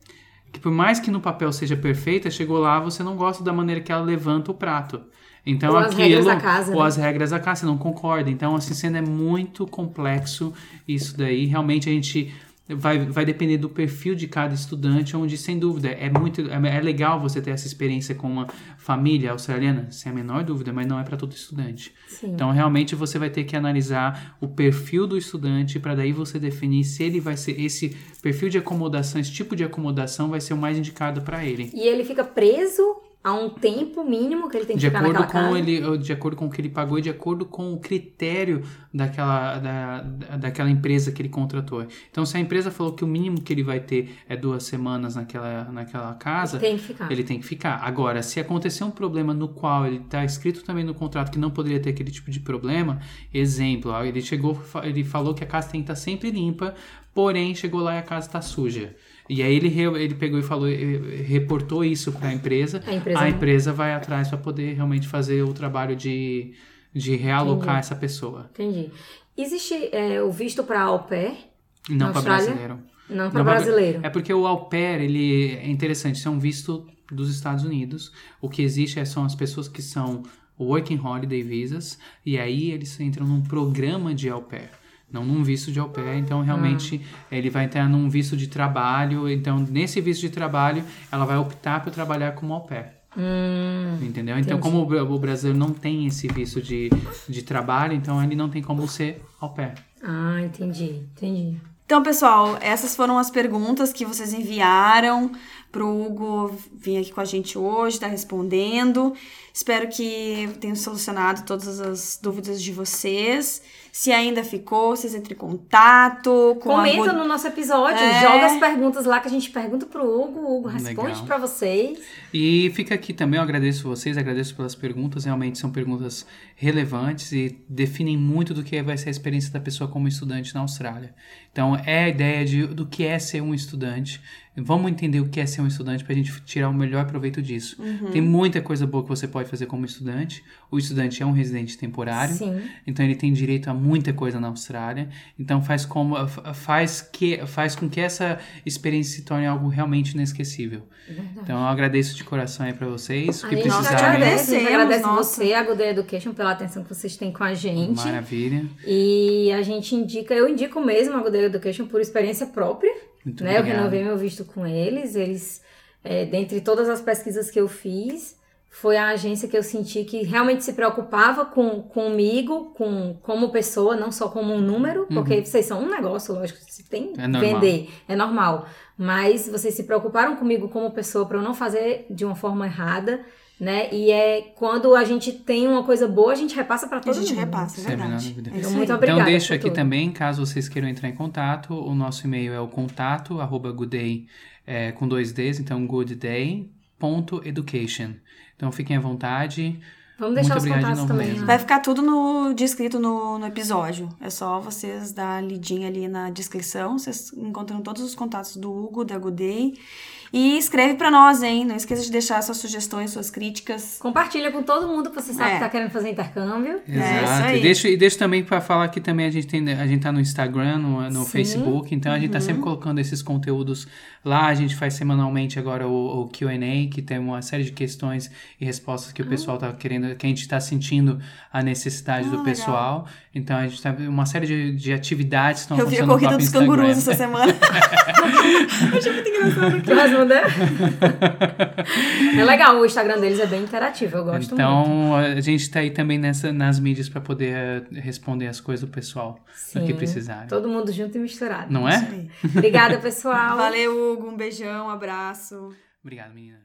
Que por mais que no papel seja perfeita, chegou lá, você não gosta da maneira que ela levanta o prato. Então ou aquilo, as regras da casa, ou né? as regras da casa, você não concorda. Então, assim, sendo é muito complexo isso daí. Realmente a gente vai, vai depender do perfil de cada estudante, onde, sem dúvida, é muito é, é legal você ter essa experiência com uma família australiana, sem a menor dúvida, mas não é para todo estudante. Sim. Então, realmente, você vai ter que analisar o perfil do estudante para daí você definir se ele vai ser esse perfil de acomodação, esse tipo de acomodação vai ser o mais indicado para ele. E ele fica preso a um tempo mínimo que ele tem que de ficar acordo naquela com casa. ele de acordo com o que ele pagou e de acordo com o critério daquela da, daquela empresa que ele contratou. Então se a empresa falou que o mínimo que ele vai ter é duas semanas naquela naquela casa ele tem que ficar. ele tem que ficar. Agora se acontecer um problema no qual ele está escrito também no contrato que não poderia ter aquele tipo de problema exemplo ele chegou ele falou que a casa tem que estar sempre limpa porém chegou lá e a casa está suja e aí ele, ele pegou e falou, reportou isso para a empresa. A empresa, vai atrás para poder realmente fazer o trabalho de, de realocar Entendi. essa pessoa. Entendi. Existe é, o visto para au pair? Não para brasileiro. Não para brasileiro. É porque o au pair, ele é interessante, isso é um visto dos Estados Unidos. O que existe é, são as pessoas que são Working Holiday Visas, e aí eles entram num programa de au pair não num visto de au pair, então realmente ah. ele vai entrar num visto de trabalho, então nesse visto de trabalho ela vai optar por trabalhar como au pair. Hum, Entendeu? Então, como o, o brasileiro não tem esse visto de, de trabalho, então ele não tem como ser au pair. Ah, entendi, entendi. Então, pessoal, essas foram as perguntas que vocês enviaram pro Hugo vir aqui com a gente hoje, tá respondendo. Espero que tenha solucionado todas as dúvidas de vocês. Se ainda ficou, vocês entrem em contato. Com Comenta a... no nosso episódio, é... joga as perguntas lá que a gente pergunta pro Hugo, o Hugo responde para vocês. E fica aqui também, eu agradeço vocês, agradeço pelas perguntas, realmente são perguntas relevantes e definem muito do que vai ser a experiência da pessoa como estudante na Austrália. Então, é a ideia de, do que é ser um estudante. Vamos entender o que é ser um estudante para a gente tirar o melhor proveito disso. Uhum. Tem muita coisa boa que você pode fazer como estudante. O estudante é um residente temporário, Sim. então ele tem direito a muita coisa na Austrália. Então faz como faz que faz com que essa experiência se torne algo realmente inesquecível. Verdade. Então eu agradeço de coração aí para vocês. Que precisarem. Agradece, agradece você, a Good Education, pela atenção que vocês têm com a gente. Maravilha. E a gente indica, eu indico mesmo a Good Education por experiência própria. Muito né? Eu renovei meu visto com eles. Eles, é, dentre todas as pesquisas que eu fiz, foi a agência que eu senti que realmente se preocupava com comigo, com como pessoa, não só como um número, uhum. porque vocês são um negócio, lógico, você tem que é vender, é normal. Mas vocês se preocuparam comigo como pessoa para eu não fazer de uma forma errada né? E é quando a gente tem uma coisa boa, a gente repassa para A todo gente mundo. repassa, é a verdade. É Então, muito obrigada. Então deixo aqui tudo. também, caso vocês queiram entrar em contato, o nosso e-mail é o contato arroba goodday é, com dois Ds, então goodday.education. Então fiquem à vontade. Vamos deixar Muito os contatos também. mesmo. né? Vai ficar tudo no, descrito no, no episódio. É só vocês dar lidinha ali na descrição. Vocês encontram todos os contatos do Hugo, da Gudei. E escreve pra nós, hein? Não esqueça de deixar suas sugestões, suas críticas. Compartilha com todo mundo que você sabe É. que tá querendo fazer intercâmbio. isso Exato. e, deixa, e deixa também para falar que também a gente tem a gente tá no Instagram, no, no Sim. Facebook, então a gente tá sempre colocando esses conteúdos lá. A gente faz semanalmente agora o, o Q&A, que tem uma série de questões e respostas que o pessoal tá querendo, que a gente tá sentindo a necessidade Ah, do legal. pessoal. Então a gente tá uma série de, de atividades que estão Eu vi a acontecendo corrida dos cangurus essa semana. Achei muito engraçado. Quer responder? é legal, o Instagram deles é bem interativo, eu gosto muito. Então, a gente tá aí também nessa, nas mídias para poder eh, responder as coisas do pessoal no que Sim. precisarem. Todo mundo junto e misturado. Não é? Obrigada, pessoal. Valeu, Hugo. Um beijão, um abraço. Obrigado, meninas.